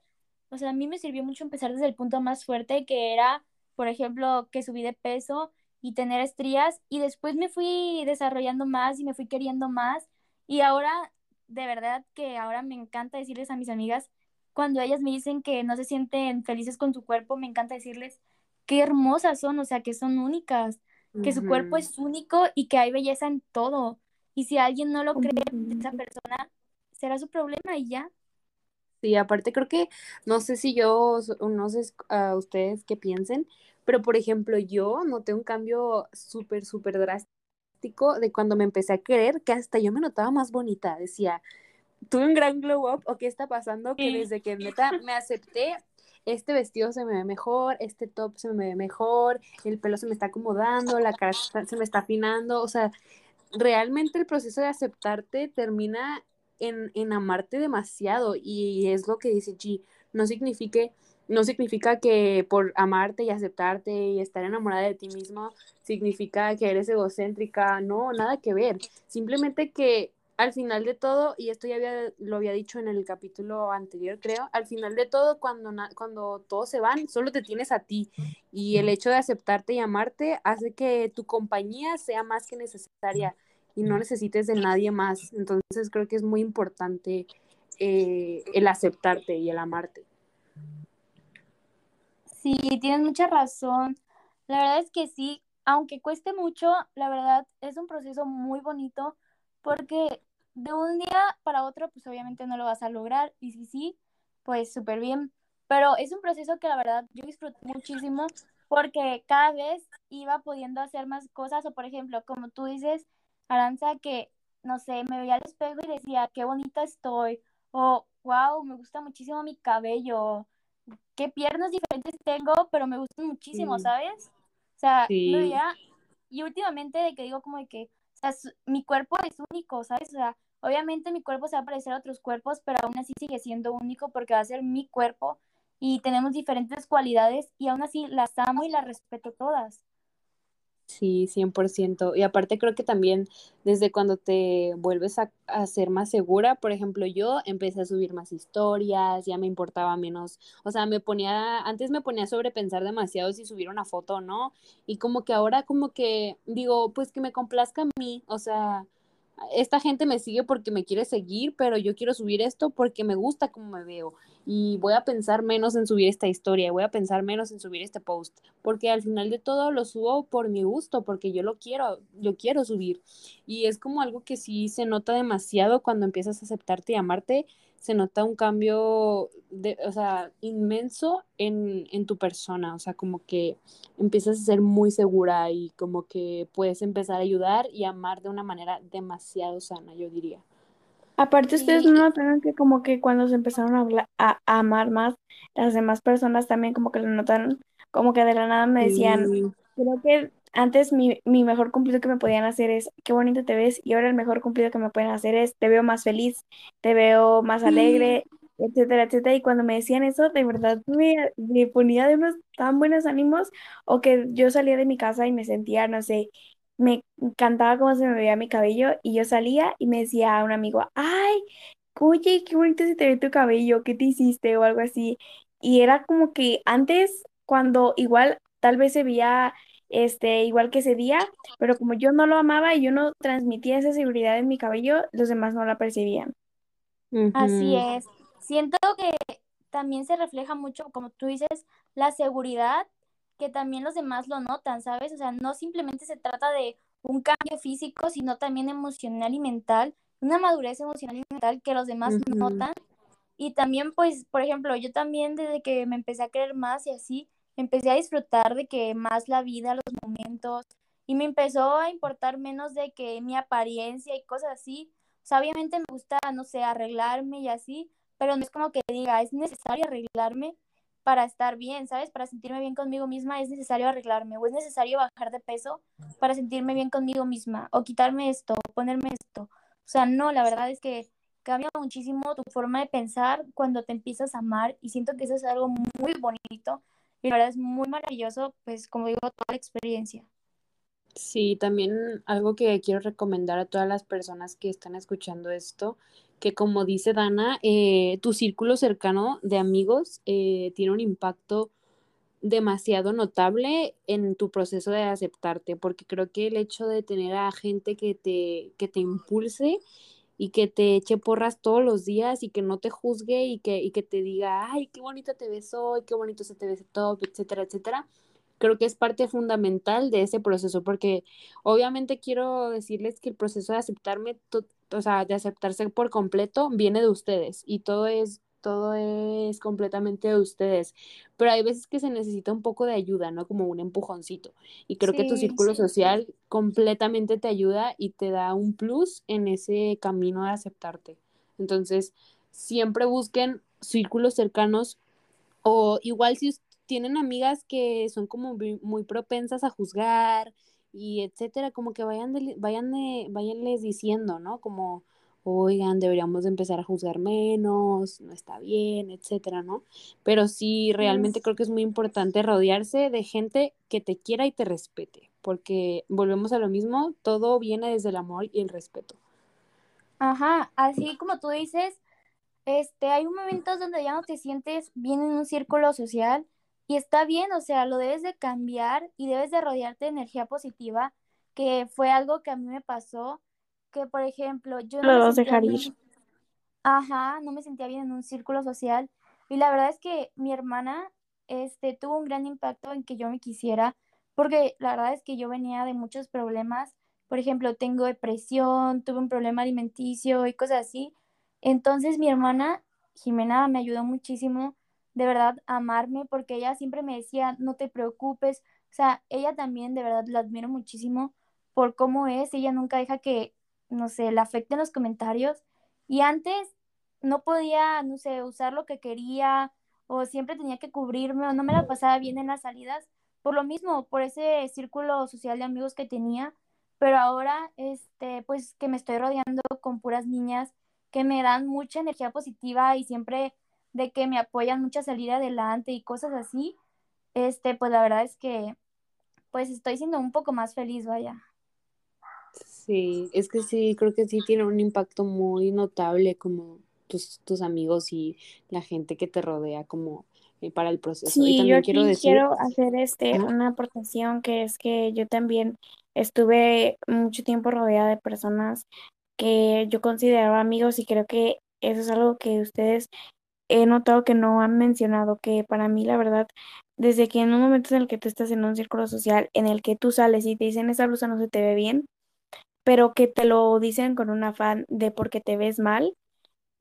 O sea, a mí me sirvió mucho empezar desde el punto más fuerte, que era, por ejemplo, que subí de peso y tener estrías, y después me fui desarrollando más y me fui queriendo más. Y ahora, de verdad que ahora me encanta decirles a mis amigas, cuando ellas me dicen que no se sienten felices con su cuerpo, me encanta decirles qué hermosas son, o sea, que son únicas, que su cuerpo es único y que hay belleza en todo. Y si alguien no lo cree, esa persona será su problema y ya. Sí, aparte creo que, no sé si yo, no sé a ustedes qué piensen, pero por ejemplo yo noté un cambio súper, súper drástico de cuando me empecé a querer, que hasta yo me notaba más bonita, decía, tuve un gran glow up, o qué está pasando, que desde que neta me acepté, este vestido se me ve mejor, este top se me ve mejor, el pelo se me está acomodando, la cara se me está afinando, o sea, realmente el proceso de aceptarte termina en, en, amarte demasiado y es lo que dice G, no signifique no significa que por amarte y aceptarte y estar enamorada de ti mismo significa que eres egocéntrica, no, nada que ver. Simplemente que al final de todo, y esto ya había, lo había dicho en el capítulo anterior, creo, al final de todo, cuando, cuando todos se van, solo te tienes a ti. Y el hecho de aceptarte y amarte hace que tu compañía sea más que necesaria y no necesites de nadie más. Entonces creo que es muy importante eh, el aceptarte y el amarte. Sí, tienes mucha razón. La verdad es que sí, aunque cueste mucho, la verdad es un proceso muy bonito porque de un día para otro, pues obviamente no lo vas a lograr, y si sí, pues súper bien, pero es un proceso que la verdad yo disfruté muchísimo porque cada vez iba pudiendo hacer más cosas, o por ejemplo, como tú dices, Aranza, que, no sé, me veía al espejo y decía, qué bonita estoy, o wow, me gusta muchísimo mi cabello, qué piernas diferentes tengo, pero me gustan muchísimo, Sí. ¿sabes? O sea, Sí. veía, y últimamente de que digo como de que, o sea, su- mi cuerpo es único, ¿sabes? O sea, obviamente mi cuerpo se va a parecer a otros cuerpos, pero aún así sigue siendo único porque va a ser mi cuerpo y tenemos diferentes cualidades y aún así las amo y las respeto todas. Sí, 100%. Y aparte creo que también desde cuando te vuelves a, a ser más segura, por ejemplo, yo empecé a subir más historias, ya me importaba menos, o sea, me ponía, antes me ponía a sobrepensar demasiado si subir una foto o no, y como que ahora como que digo, pues que me complazca a mí, o sea, esta gente me sigue porque me quiere seguir, pero yo quiero subir esto porque me gusta cómo me veo y voy a pensar menos en subir esta historia, voy a pensar menos en subir este post, porque al final de todo lo subo por mi gusto, porque yo lo quiero, yo quiero subir. Y es como algo que sí se nota demasiado cuando empiezas a aceptarte y amarte, se nota un cambio, de, o sea, inmenso en, en tu persona, o sea, como que empiezas a ser muy segura y como que puedes empezar a ayudar y amar de una manera demasiado sana, yo diría. Aparte, ustedes Sí, no notaron que como que cuando se empezaron a, hablar, a, a amar más, las demás personas también como que lo notaron, como que de la nada me decían, Sí. creo que antes mi, mi mejor cumplido que me podían hacer es, qué bonito te ves, y ahora el mejor cumplido que me pueden hacer es, te veo más feliz, te veo más alegre, etcétera, etcétera. Y cuando me decían eso, de verdad me, me ponía de unos tan buenos ánimos, o que yo salía de mi casa y me sentía, no sé, me encantaba cómo se me veía mi cabello y yo salía y me decía a un amigo, ay, oye, qué bonito se te ve tu cabello, ¿qué te hiciste? o algo así. Y era como que antes, cuando igual tal vez se veía este, igual que ese día, pero como yo no lo amaba y yo no transmitía esa seguridad en mi cabello, los demás no la percibían. así es. Siento que también se refleja mucho, como tú dices, la seguridad que también los demás lo notan, ¿sabes? O sea, no simplemente se trata de un cambio físico, sino también emocional y mental, una madurez emocional y mental que los demás notan. Y también, pues, por ejemplo, yo también desde que me empecé a querer más y así, empecé a disfrutar de que más la vida, los momentos, y me empezó a importar menos de que mi apariencia y cosas así. O sea, obviamente me gusta, no sé, arreglarme y así, pero no es como que diga, es necesario arreglarme para estar bien, ¿sabes? Para sentirme bien conmigo misma es necesario arreglarme o es necesario bajar de peso para sentirme bien conmigo misma o quitarme esto, o ponerme esto. O sea, no, la verdad es que cambia muchísimo tu forma de pensar cuando te empiezas a amar y siento que eso es algo muy bonito y la es muy maravilloso, pues como digo, toda la experiencia. Sí, también algo que quiero recomendar a todas las personas que están escuchando esto, que como dice Dana, eh, tu círculo cercano de amigos eh, tiene un impacto demasiado notable en tu proceso de aceptarte, porque creo que el hecho de tener a gente que te, que te impulse y que te eche porras todos los días y que no te juzgue y que, y que te diga, ay, qué bonita te ves hoy, qué bonito se te ve top, etcétera, etcétera, creo que es parte fundamental de ese proceso, porque obviamente quiero decirles que el proceso de aceptarme, o sea, de aceptarse por completo, viene de ustedes y todo es, todo es completamente de ustedes, pero hay veces que se necesita un poco de ayuda, ¿no? Como un empujoncito. Y creo que tu Sí, círculo social completamente te ayuda y te da un plus en ese camino de aceptarte. Entonces, siempre busquen círculos cercanos o igual si tienen amigas que son como muy, propensas a juzgar y etcétera, como que vayan de, vayan de, váyanles diciendo, ¿no? Como, oigan, deberíamos de empezar a juzgar menos, no está bien, etcétera, ¿no? Pero sí, sí. realmente creo que es muy importante rodearse de gente que te quiera y te respete, porque volvemos a lo mismo, todo viene desde el amor y el respeto. Ajá, así como tú dices, este, hay momentos donde ya no te sientes bien en un círculo social y está bien, o sea, lo debes de cambiar y debes de rodearte de energía positiva, que fue algo que a mí me pasó, que por ejemplo, yo no Lo vas a ir. bien, ajá, no me sentía bien en un círculo social y la verdad es que mi hermana, este, tuvo un gran impacto en que yo me quisiera, porque la verdad es que yo venía de muchos problemas por ejemplo, tengo depresión, tuve un problema alimenticio y cosas así. Entonces mi hermana Jimena me ayudó muchísimo, de verdad, a amarme porque ella siempre me decía, no te preocupes. O sea, ella también, de verdad, la admiro muchísimo por cómo es. Ella nunca deja que, no sé, la afecten los comentarios. Y antes no podía, no sé, usar lo que quería o siempre tenía que cubrirme o no me la pasaba bien en las salidas por lo mismo, por ese círculo social de amigos que tenía, pero ahora, este, pues que me estoy rodeando con puras niñas que me dan mucha energía positiva y siempre de que me apoyan mucho a salir adelante y cosas así, este, pues la verdad es que, pues estoy siendo un poco más feliz, vaya. Sí, es que sí, creo que sí tiene un impacto muy notable como tus, tus amigos y la gente que te rodea como eh, para el proceso. y Sí, yo también quiero aquí decir, quiero hacer este Ajá. una aportación que es que yo también estuve mucho tiempo rodeada de personas que yo consideraba amigos y creo que eso es algo que ustedes he notado que no han mencionado, que para mí la verdad, desde que en un momento en el que tú estás en un círculo social en el que tú sales y te dicen esa blusa no se te ve bien, pero que te lo dicen con un afán de porque te ves mal,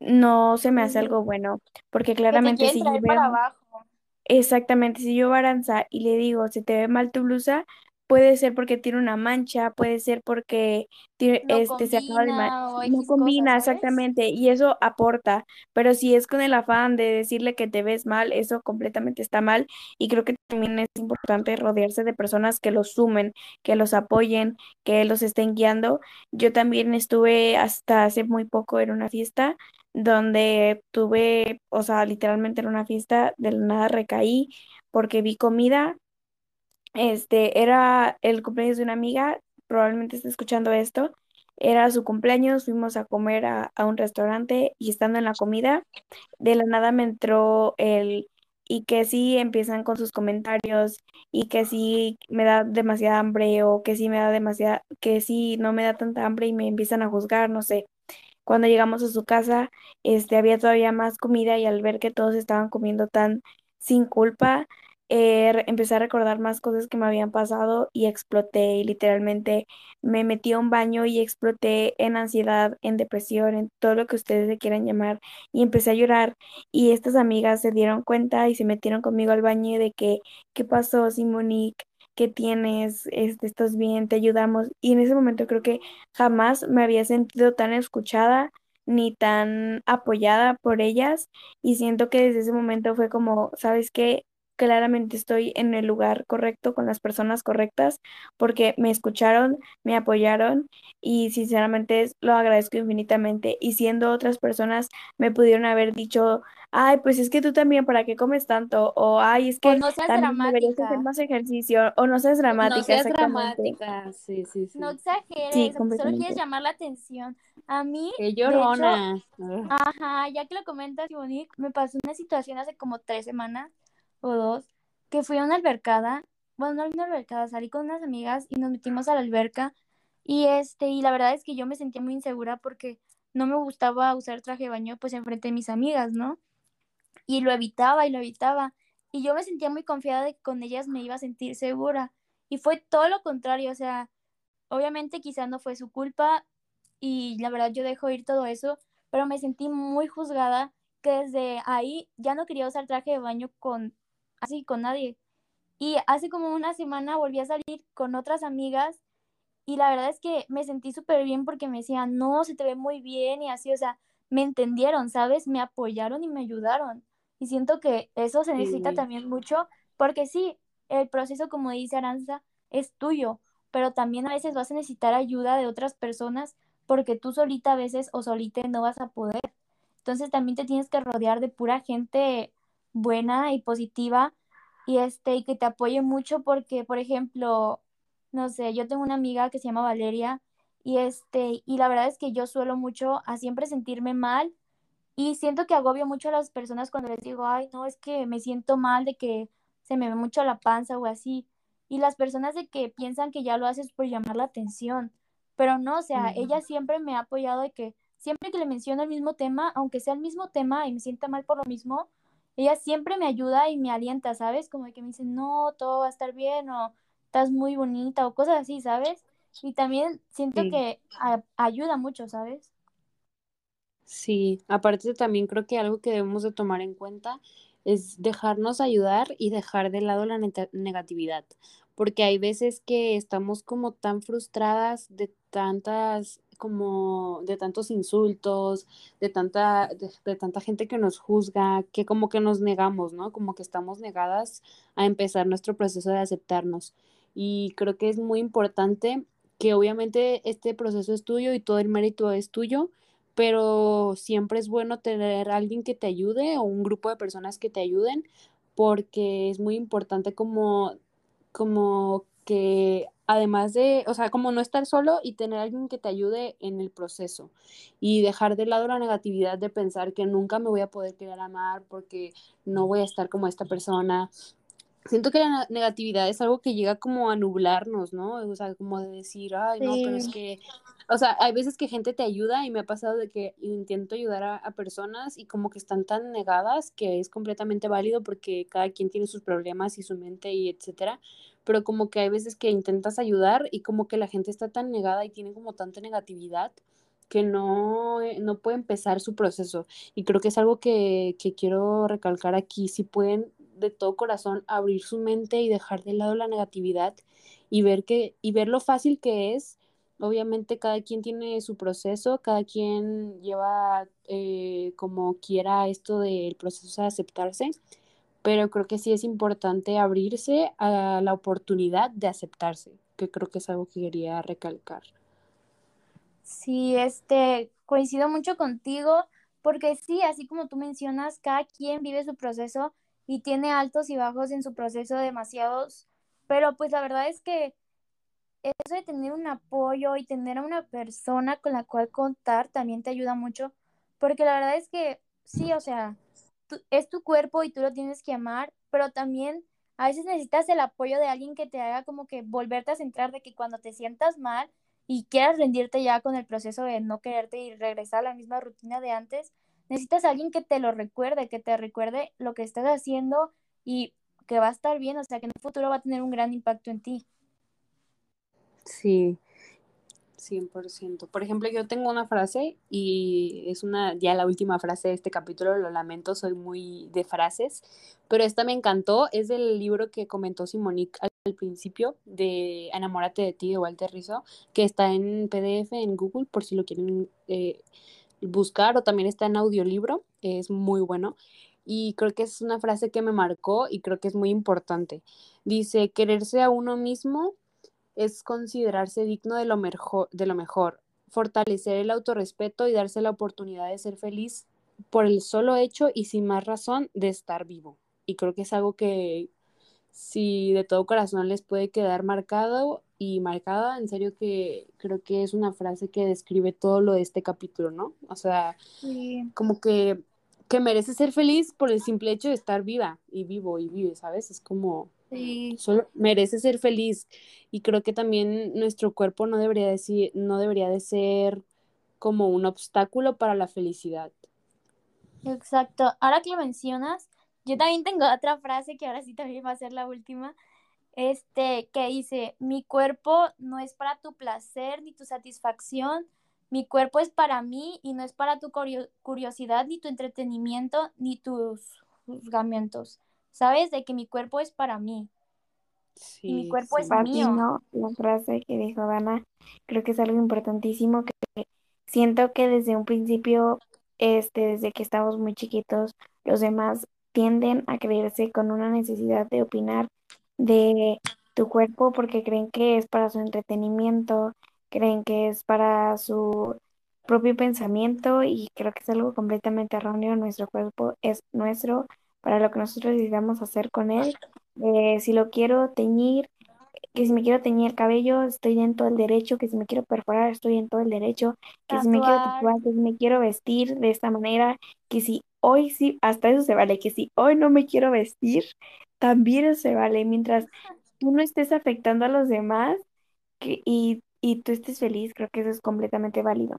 no se me hace algo bueno, porque que te claramente si yo veo abajo, Exactamente, si yo voy a Aranza y le digo, se te ve mal tu blusa, puede ser porque tiene una mancha, puede ser porque tiene- no este se acaba de combina no cosas, combina exactamente y eso aporta, pero si es con el afán de decirle que te ves mal, eso completamente está mal y creo que también es importante rodearse de personas que los sumen, que los apoyen, que los estén guiando. Yo también estuve hasta hace muy poco en una fiesta donde tuve, o sea, literalmente en una fiesta, de la nada recaí porque vi comida, este, era el cumpleaños de una amiga, probablemente esté escuchando esto, era su cumpleaños, fuimos a comer a, a un restaurante y estando en la comida, de la nada me entró el... Y que sí empiezan con sus comentarios y que sí me da demasiada hambre o que sí me da demasiada, que sí no me da tanta hambre y me empiezan a juzgar, no sé. Cuando llegamos a su casa, este, había todavía más comida y al ver que todos estaban comiendo tan sin culpa, eh, empecé a recordar más cosas que me habían pasado y exploté y literalmente me metí a un baño y exploté en ansiedad, en depresión, en todo lo que ustedes le quieran llamar y empecé a llorar y estas amigas se dieron cuenta y se metieron conmigo al baño de que, ¿qué pasó, Simonique? ¿Qué tienes? Este, ¿estás bien? Te ayudamos. Y en ese momento creo que Jamás me había sentido tan escuchada ni tan apoyada por ellas y siento que desde ese momento fue como, ¿sabes qué? Claramente estoy en el lugar correcto con las personas correctas porque me escucharon, me apoyaron y sinceramente lo agradezco infinitamente. Y siendo otras personas me pudieron haber dicho, ay, pues es que tú también, ¿para qué comes tanto? O ay, es O que no seas también deberías hacer dramática, más ejercicio o no seas No dramática, seas exactamente. dramática, sí, sí, no sí. Sí, exageres, o solo quieres llamar la atención. A mí, Qué de hecho, llorona. Ugh. Ajá, ya que lo comentas, Monique, me pasó una situación hace como tres semanas o dos, que fui a una albercada, bueno, no a una albercada, salí con unas amigas y nos metimos a la alberca y este, y la verdad es que yo me sentía muy insegura porque no me gustaba usar traje de baño pues enfrente de mis amigas, ¿no? Y lo evitaba y lo evitaba y yo me sentía muy confiada de que con ellas me iba a sentir segura y fue todo lo contrario, o sea, obviamente quizá no fue su culpa y la verdad yo dejo ir todo eso, pero me sentí muy juzgada que desde ahí ya no quería usar traje de baño con así con nadie. Y hace como una semana volví a salir con otras amigas y la verdad es que me sentí súper bien porque me decían, no, se te ve muy bien y así, o sea, me entendieron, ¿sabes? Me apoyaron y me ayudaron. Y siento que eso se necesita Sí, también mucho porque sí, el proceso, como dice Aranza, es tuyo, pero también a veces vas a necesitar ayuda de otras personas porque tú solita a veces o solita no vas a poder. Entonces también te tienes que rodear de pura gente buena y positiva y este y que te apoye mucho porque, por ejemplo, no sé, yo tengo una amiga que se llama Valeria y este y la verdad es que yo suelo mucho a siempre sentirme mal y siento que agobio mucho a las personas cuando les digo, "Ay, no, es que me siento mal de que se me ve mucho la panza o así." Y las personas de que piensan que ya lo haces por llamar la atención, pero no, o sea, ella siempre me ha apoyado de que siempre que le menciono el mismo tema, aunque sea el mismo tema y me sienta mal por lo mismo, ella siempre me ayuda y me alienta, ¿sabes? Como de que me dice, no, todo va a estar bien o estás muy bonita o cosas así, ¿sabes? y también siento que ayuda mucho, ¿sabes? Sí, aparte también creo que algo que debemos de tomar en cuenta es dejarnos ayudar y dejar de lado la negatividad, porque hay veces que estamos como tan frustradas de tantas como de tantos insultos, de tanta, de, tanta gente que nos juzga, que como que nos negamos, ¿no? Como que estamos negadas a empezar nuestro proceso de aceptarnos. Y creo que es muy importante que obviamente este proceso es tuyo y todo el mérito es tuyo, pero siempre es bueno tener alguien que te ayude o un grupo de personas que te ayuden porque es muy importante como, como que además de, o sea, como no estar solo y tener alguien que te ayude en el proceso y dejar de lado la negatividad de pensar que nunca me voy a poder querer amar porque no voy a estar como esta persona siento que la negatividad es algo que llega como a nublarnos, ¿no? O sea, como de decir, ay, no, pero es que, o sea, hay veces que gente te ayuda y me ha pasado de que intento ayudar a, personas y como que están tan negadas que es completamente válido porque cada quien tiene sus problemas y su mente y etcétera, pero como que hay veces que intentas ayudar y como que la gente está tan negada y tiene como tanta negatividad que no, eh, no puede empezar su proceso. Y creo que es algo que, que quiero recalcar aquí. Si pueden de todo corazón abrir su mente y dejar de lado la negatividad y ver que y ver lo fácil que es obviamente cada quien tiene su proceso cada quien lleva eh, como quiera esto del proceso de aceptarse pero creo que sí es importante abrirse a la oportunidad de aceptarse que creo que es algo que quería recalcar. Sí este coincido mucho contigo porque sí así como tú mencionas cada quien vive su proceso y tiene altos y bajos en su proceso demasiados, pero pues la verdad es que eso de tener un apoyo y tener a una persona con la cual contar también te ayuda mucho, porque la verdad es que sí, o sea, es tu cuerpo y tú lo tienes que amar, pero también a veces necesitas el apoyo de alguien que te haga como que volverte a centrar de que cuando te sientas mal y quieras rendirte ya con el proceso de no quererte y regresar a la misma rutina de antes, necesitas alguien que te lo recuerde, que te recuerde lo que estás haciendo y que va a estar bien, o sea, que en el futuro va a tener un gran impacto en ti. Sí, 100%. Por ejemplo, yo tengo una frase y es una, ya la última frase de este capítulo, lo lamento, soy muy de frases, pero esta me encantó, es del libro que comentó Simonique al, principio, de Enamórate de ti, de Walter Rizzo, que está en PDF en Google, por si lo quieren eh, buscar o también está en audiolibro, es muy bueno. Y creo que es una frase que me marcó y creo que es muy importante. Dice, quererse a uno mismo es considerarse digno de lo mejor, de lo mejor fortalecer el autorrespeto y darse la oportunidad de ser feliz por el solo hecho y sin más razón de estar vivo. Y creo que es algo que si de todo corazón les puede quedar marcado y marcada, en serio que creo que es una frase que describe todo lo de este capítulo, ¿no? O sea, como que, que merece ser feliz por el simple hecho de estar viva y vivo y vive, ¿sabes? Es como, sí. solo merece ser feliz y creo que también nuestro cuerpo no debería, decir, no debería de ser como un obstáculo para la felicidad. Exacto. Ahora que lo mencionas, yo también tengo otra frase que ahora sí también va a ser la última, este, que dice, mi cuerpo no es para tu placer ni tu satisfacción, mi cuerpo es para mí y no es para tu curiosidad ni tu entretenimiento ni tus juzgamientos. ¿Sabes? De que mi cuerpo es para mí. Sí, mi cuerpo es mío. La frase que dijo Dana, creo que es algo importantísimo que siento que desde un principio, este, desde que estamos muy chiquitos, los demás tienden a creerse con una necesidad de opinar de tu cuerpo porque creen que es para su entretenimiento, creen que es para su propio pensamiento y creo que es algo completamente erróneo. Nuestro cuerpo es nuestro para lo que nosotros decidamos hacer con él. Eh, si lo quiero teñir, que si me quiero teñir el cabello, estoy en todo el derecho, que si me quiero perforar, estoy en todo el derecho, que si me quiero tatuar, que si me quiero vestir de esta manera, que si hoy sí, hasta eso se vale, que si hoy no me quiero vestir, también se vale, mientras tú no estés afectando a los demás que, y, y tú estés feliz, creo que eso es completamente válido.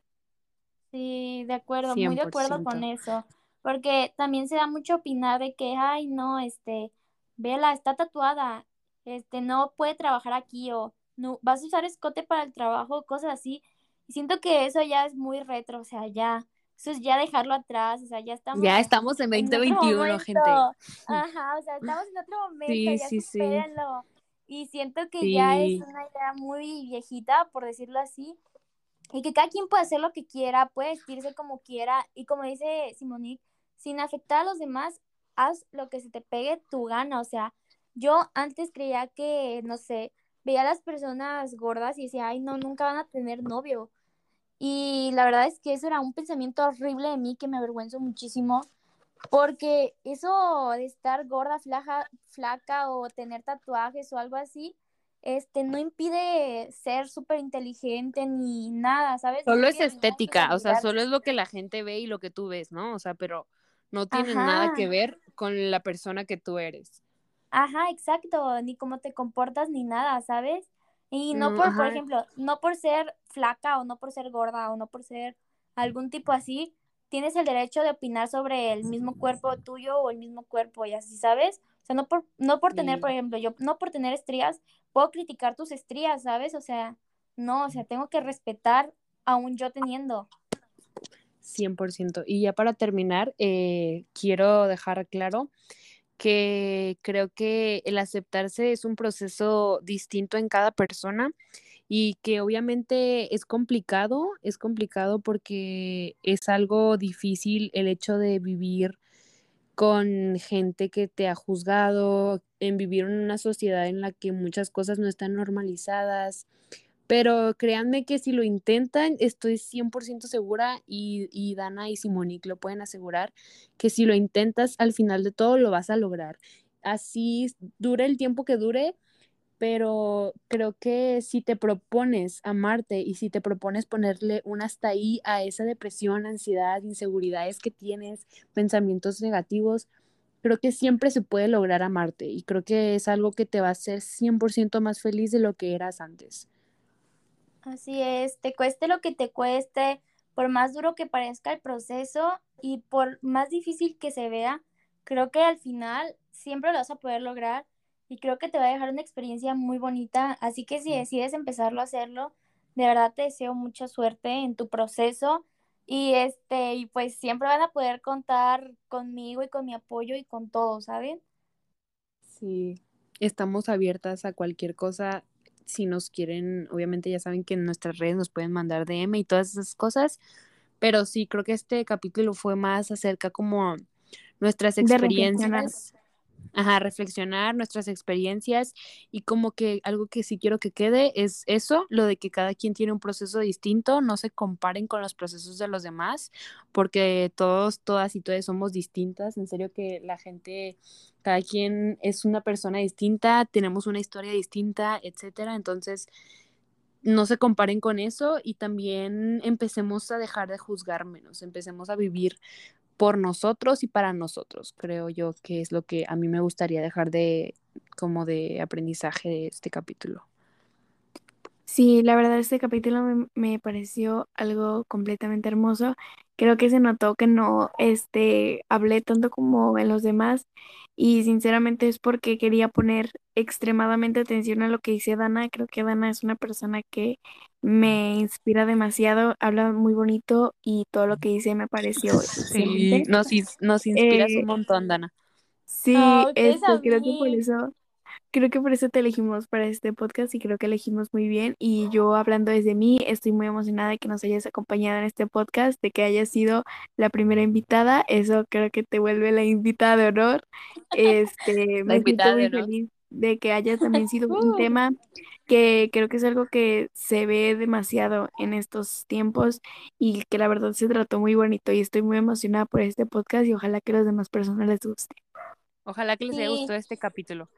Sí, de acuerdo, muy de acuerdo con eso, porque también se da mucho opinar de que, ay, no, este, Vela está tatuada, este, no puede trabajar aquí o no, vas a usar escote para el trabajo, cosas así. Y siento que eso ya es muy retro, o sea, ya, eso es ya dejarlo atrás, o sea, ya estamos. Ya estamos en 2021, gente. Ajá, o sea, estamos en otro momento, sí, ya sí, supérenlo. Y siento que ya es una idea muy viejita, por decirlo así. Y que cada quien puede hacer lo que quiera, puede vestirse como quiera. Y como dice Simonique, sin afectar a los demás, haz lo que se te pegue tu gana. O sea, yo antes creía que, no sé, veía a las personas gordas y decía, ay, no, nunca van a tener novio. Y la verdad es que eso era un pensamiento horrible de mí que me avergüenzo muchísimo, porque eso de estar gorda, flaca, flaca o tener tatuajes o algo así, este, no impide ser súper inteligente ni nada, ¿sabes? Solo es estética, o sea, solo es lo que la gente ve y lo que tú ves, ¿no? O sea, pero no tiene nada que ver con la persona que tú eres. Ajá, exacto, ni cómo te comportas ni nada, ¿sabes? Y no, por, por ejemplo, no por ser flaca o no por ser gorda o no por ser algún tipo así, tienes el derecho de opinar sobre el mismo cuerpo tuyo o el mismo cuerpo y así, ¿sabes? O sea, no por, no por tener, por ejemplo, yo no por tener estrías, puedo criticar tus estrías, ¿sabes? O sea, no, o sea, tengo que respetar aún yo teniendo. 100%. Y ya para terminar, eh, quiero dejar claro que creo que el aceptarse es un proceso distinto en cada persona y que obviamente es complicado, es complicado porque es algo difícil el hecho de vivir con gente que te ha juzgado, en vivir en una sociedad en la que muchas cosas no están normalizadas, pero créanme que si lo intentan, estoy 100% segura y, Dana y Simonique lo pueden asegurar, que si lo intentas, al final de todo lo vas a lograr. Así dure el tiempo que dure, pero creo que si te propones amarte y si te propones ponerle un hasta ahí a esa depresión, ansiedad, inseguridades que tienes, pensamientos negativos, creo que siempre se puede lograr amarte y creo que es algo que te va a hacer 100% más feliz de lo que eras antes. Así es, te cueste lo que te cueste, por más duro que parezca el proceso y por más difícil que se vea, creo que al final siempre lo vas a poder lograr y creo que te va a dejar una experiencia muy bonita. Así que si decides empezarlo a hacerlo, de verdad te deseo mucha suerte en tu proceso y este y pues siempre van a poder contar conmigo y con mi apoyo y con todo, ¿saben? Sí, estamos abiertas a cualquier cosa si nos quieren, obviamente ya saben que en nuestras redes nos pueden mandar DM y todas esas cosas, pero sí, creo que este capítulo fue más acerca como nuestras experiencias ajá, reflexionar nuestras experiencias y como que algo que sí quiero que quede es eso, lo de que cada quien tiene un proceso distinto, no se comparen con los procesos de los demás, porque todos, todas y todas somos distintas, en serio que la gente, cada quien es una persona distinta, tenemos una historia distinta, etcétera, entonces no se comparen con eso y también empecemos a dejar de juzgar menos, empecemos a vivir por nosotros y para nosotros, creo yo que es lo que a mí me gustaría dejar de como de aprendizaje de este capítulo. Sí, la verdad este capítulo me, me pareció algo completamente hermoso. Creo que se notó que no este, hablé tanto como en los demás y sinceramente es porque quería poner extremadamente atención a lo que dice Dana. Creo que Dana es una persona que me inspira demasiado, habla muy bonito y todo lo que dice me pareció Sí, nos, nos inspiras un eh, montón, Dana. Sí, este, creo que por eso Creo que por eso te elegimos para este podcast y creo que elegimos muy bien. Y yo hablando desde mí, estoy muy emocionada de que nos hayas acompañado en este podcast, de que hayas sido la primera invitada. Eso creo que te vuelve la invitada de honor. Este, me siento muy feliz de que haya también sido un tema que creo que es algo que se ve demasiado en estos tiempos y que la verdad se trató muy bonito y estoy muy emocionada por este podcast y ojalá que a las demás personas les guste. Ojalá que les haya gustado este capítulo.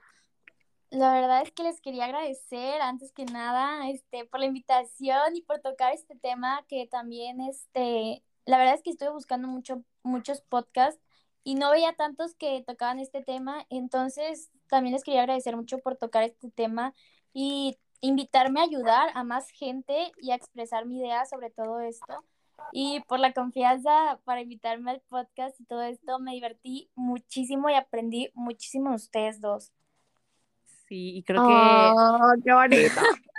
La verdad es que les quería agradecer antes que nada este, por la invitación y por tocar este tema que también, este, la verdad es que estuve buscando mucho, muchos podcasts y no veía tantos que tocaban este tema, entonces también les quería agradecer mucho por tocar este tema y invitarme a ayudar a más gente y a expresar mi idea sobre todo esto. Y por la confianza para invitarme al podcast y todo esto, me divertí muchísimo y aprendí muchísimo de ustedes dos y creo que... ¡Oh, qué bonito!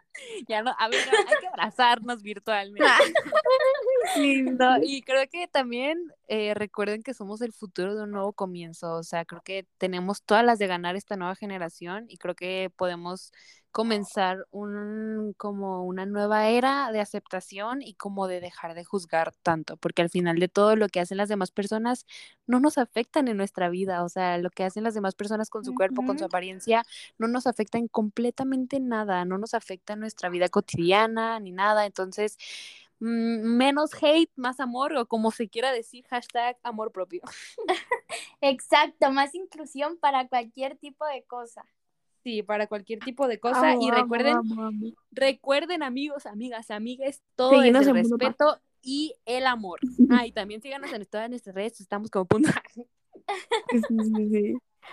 Ya no, a ver, hay que abrazarnos virtualmente. Lindo. Y creo que también eh, recuerden que somos el futuro de un nuevo comienzo. O sea, creo que tenemos todas las de ganar esta nueva generación y creo que podemos comenzar un como una nueva era de aceptación y como de dejar de juzgar tanto, porque al final de todo lo que hacen las demás personas no nos afectan en nuestra vida, o sea, lo que hacen las demás personas con su cuerpo, con su apariencia, no nos afectan completamente nada, no nos afecta en nuestra vida cotidiana ni nada, entonces menos hate, más amor o como se quiera decir, hashtag amor propio. Exacto, más inclusión para cualquier tipo de cosa. Sí, para cualquier tipo de cosa. y recuerden, recuerden amigos, amigas, amigues, todo es el respeto y el amor. Ah, y también síganos en todas nuestras redes, estamos como punto.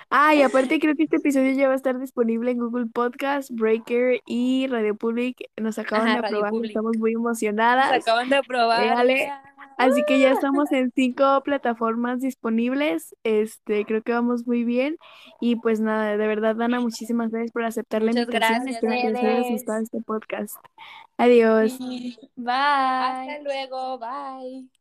Ah, y aparte creo que este episodio ya va a estar disponible en Google Podcast, Breaker y Radio Public. Nos acaban de aprobar, estamos muy emocionadas. Nos acaban de aprobar. Así que ya estamos en cinco plataformas disponibles. Este, creo que vamos muy bien. Y pues nada, de verdad, Dana, muchísimas gracias por aceptar la invitación. Gracias, Espero que les haya gustado este podcast. Adiós. Bye. Hasta luego. Bye.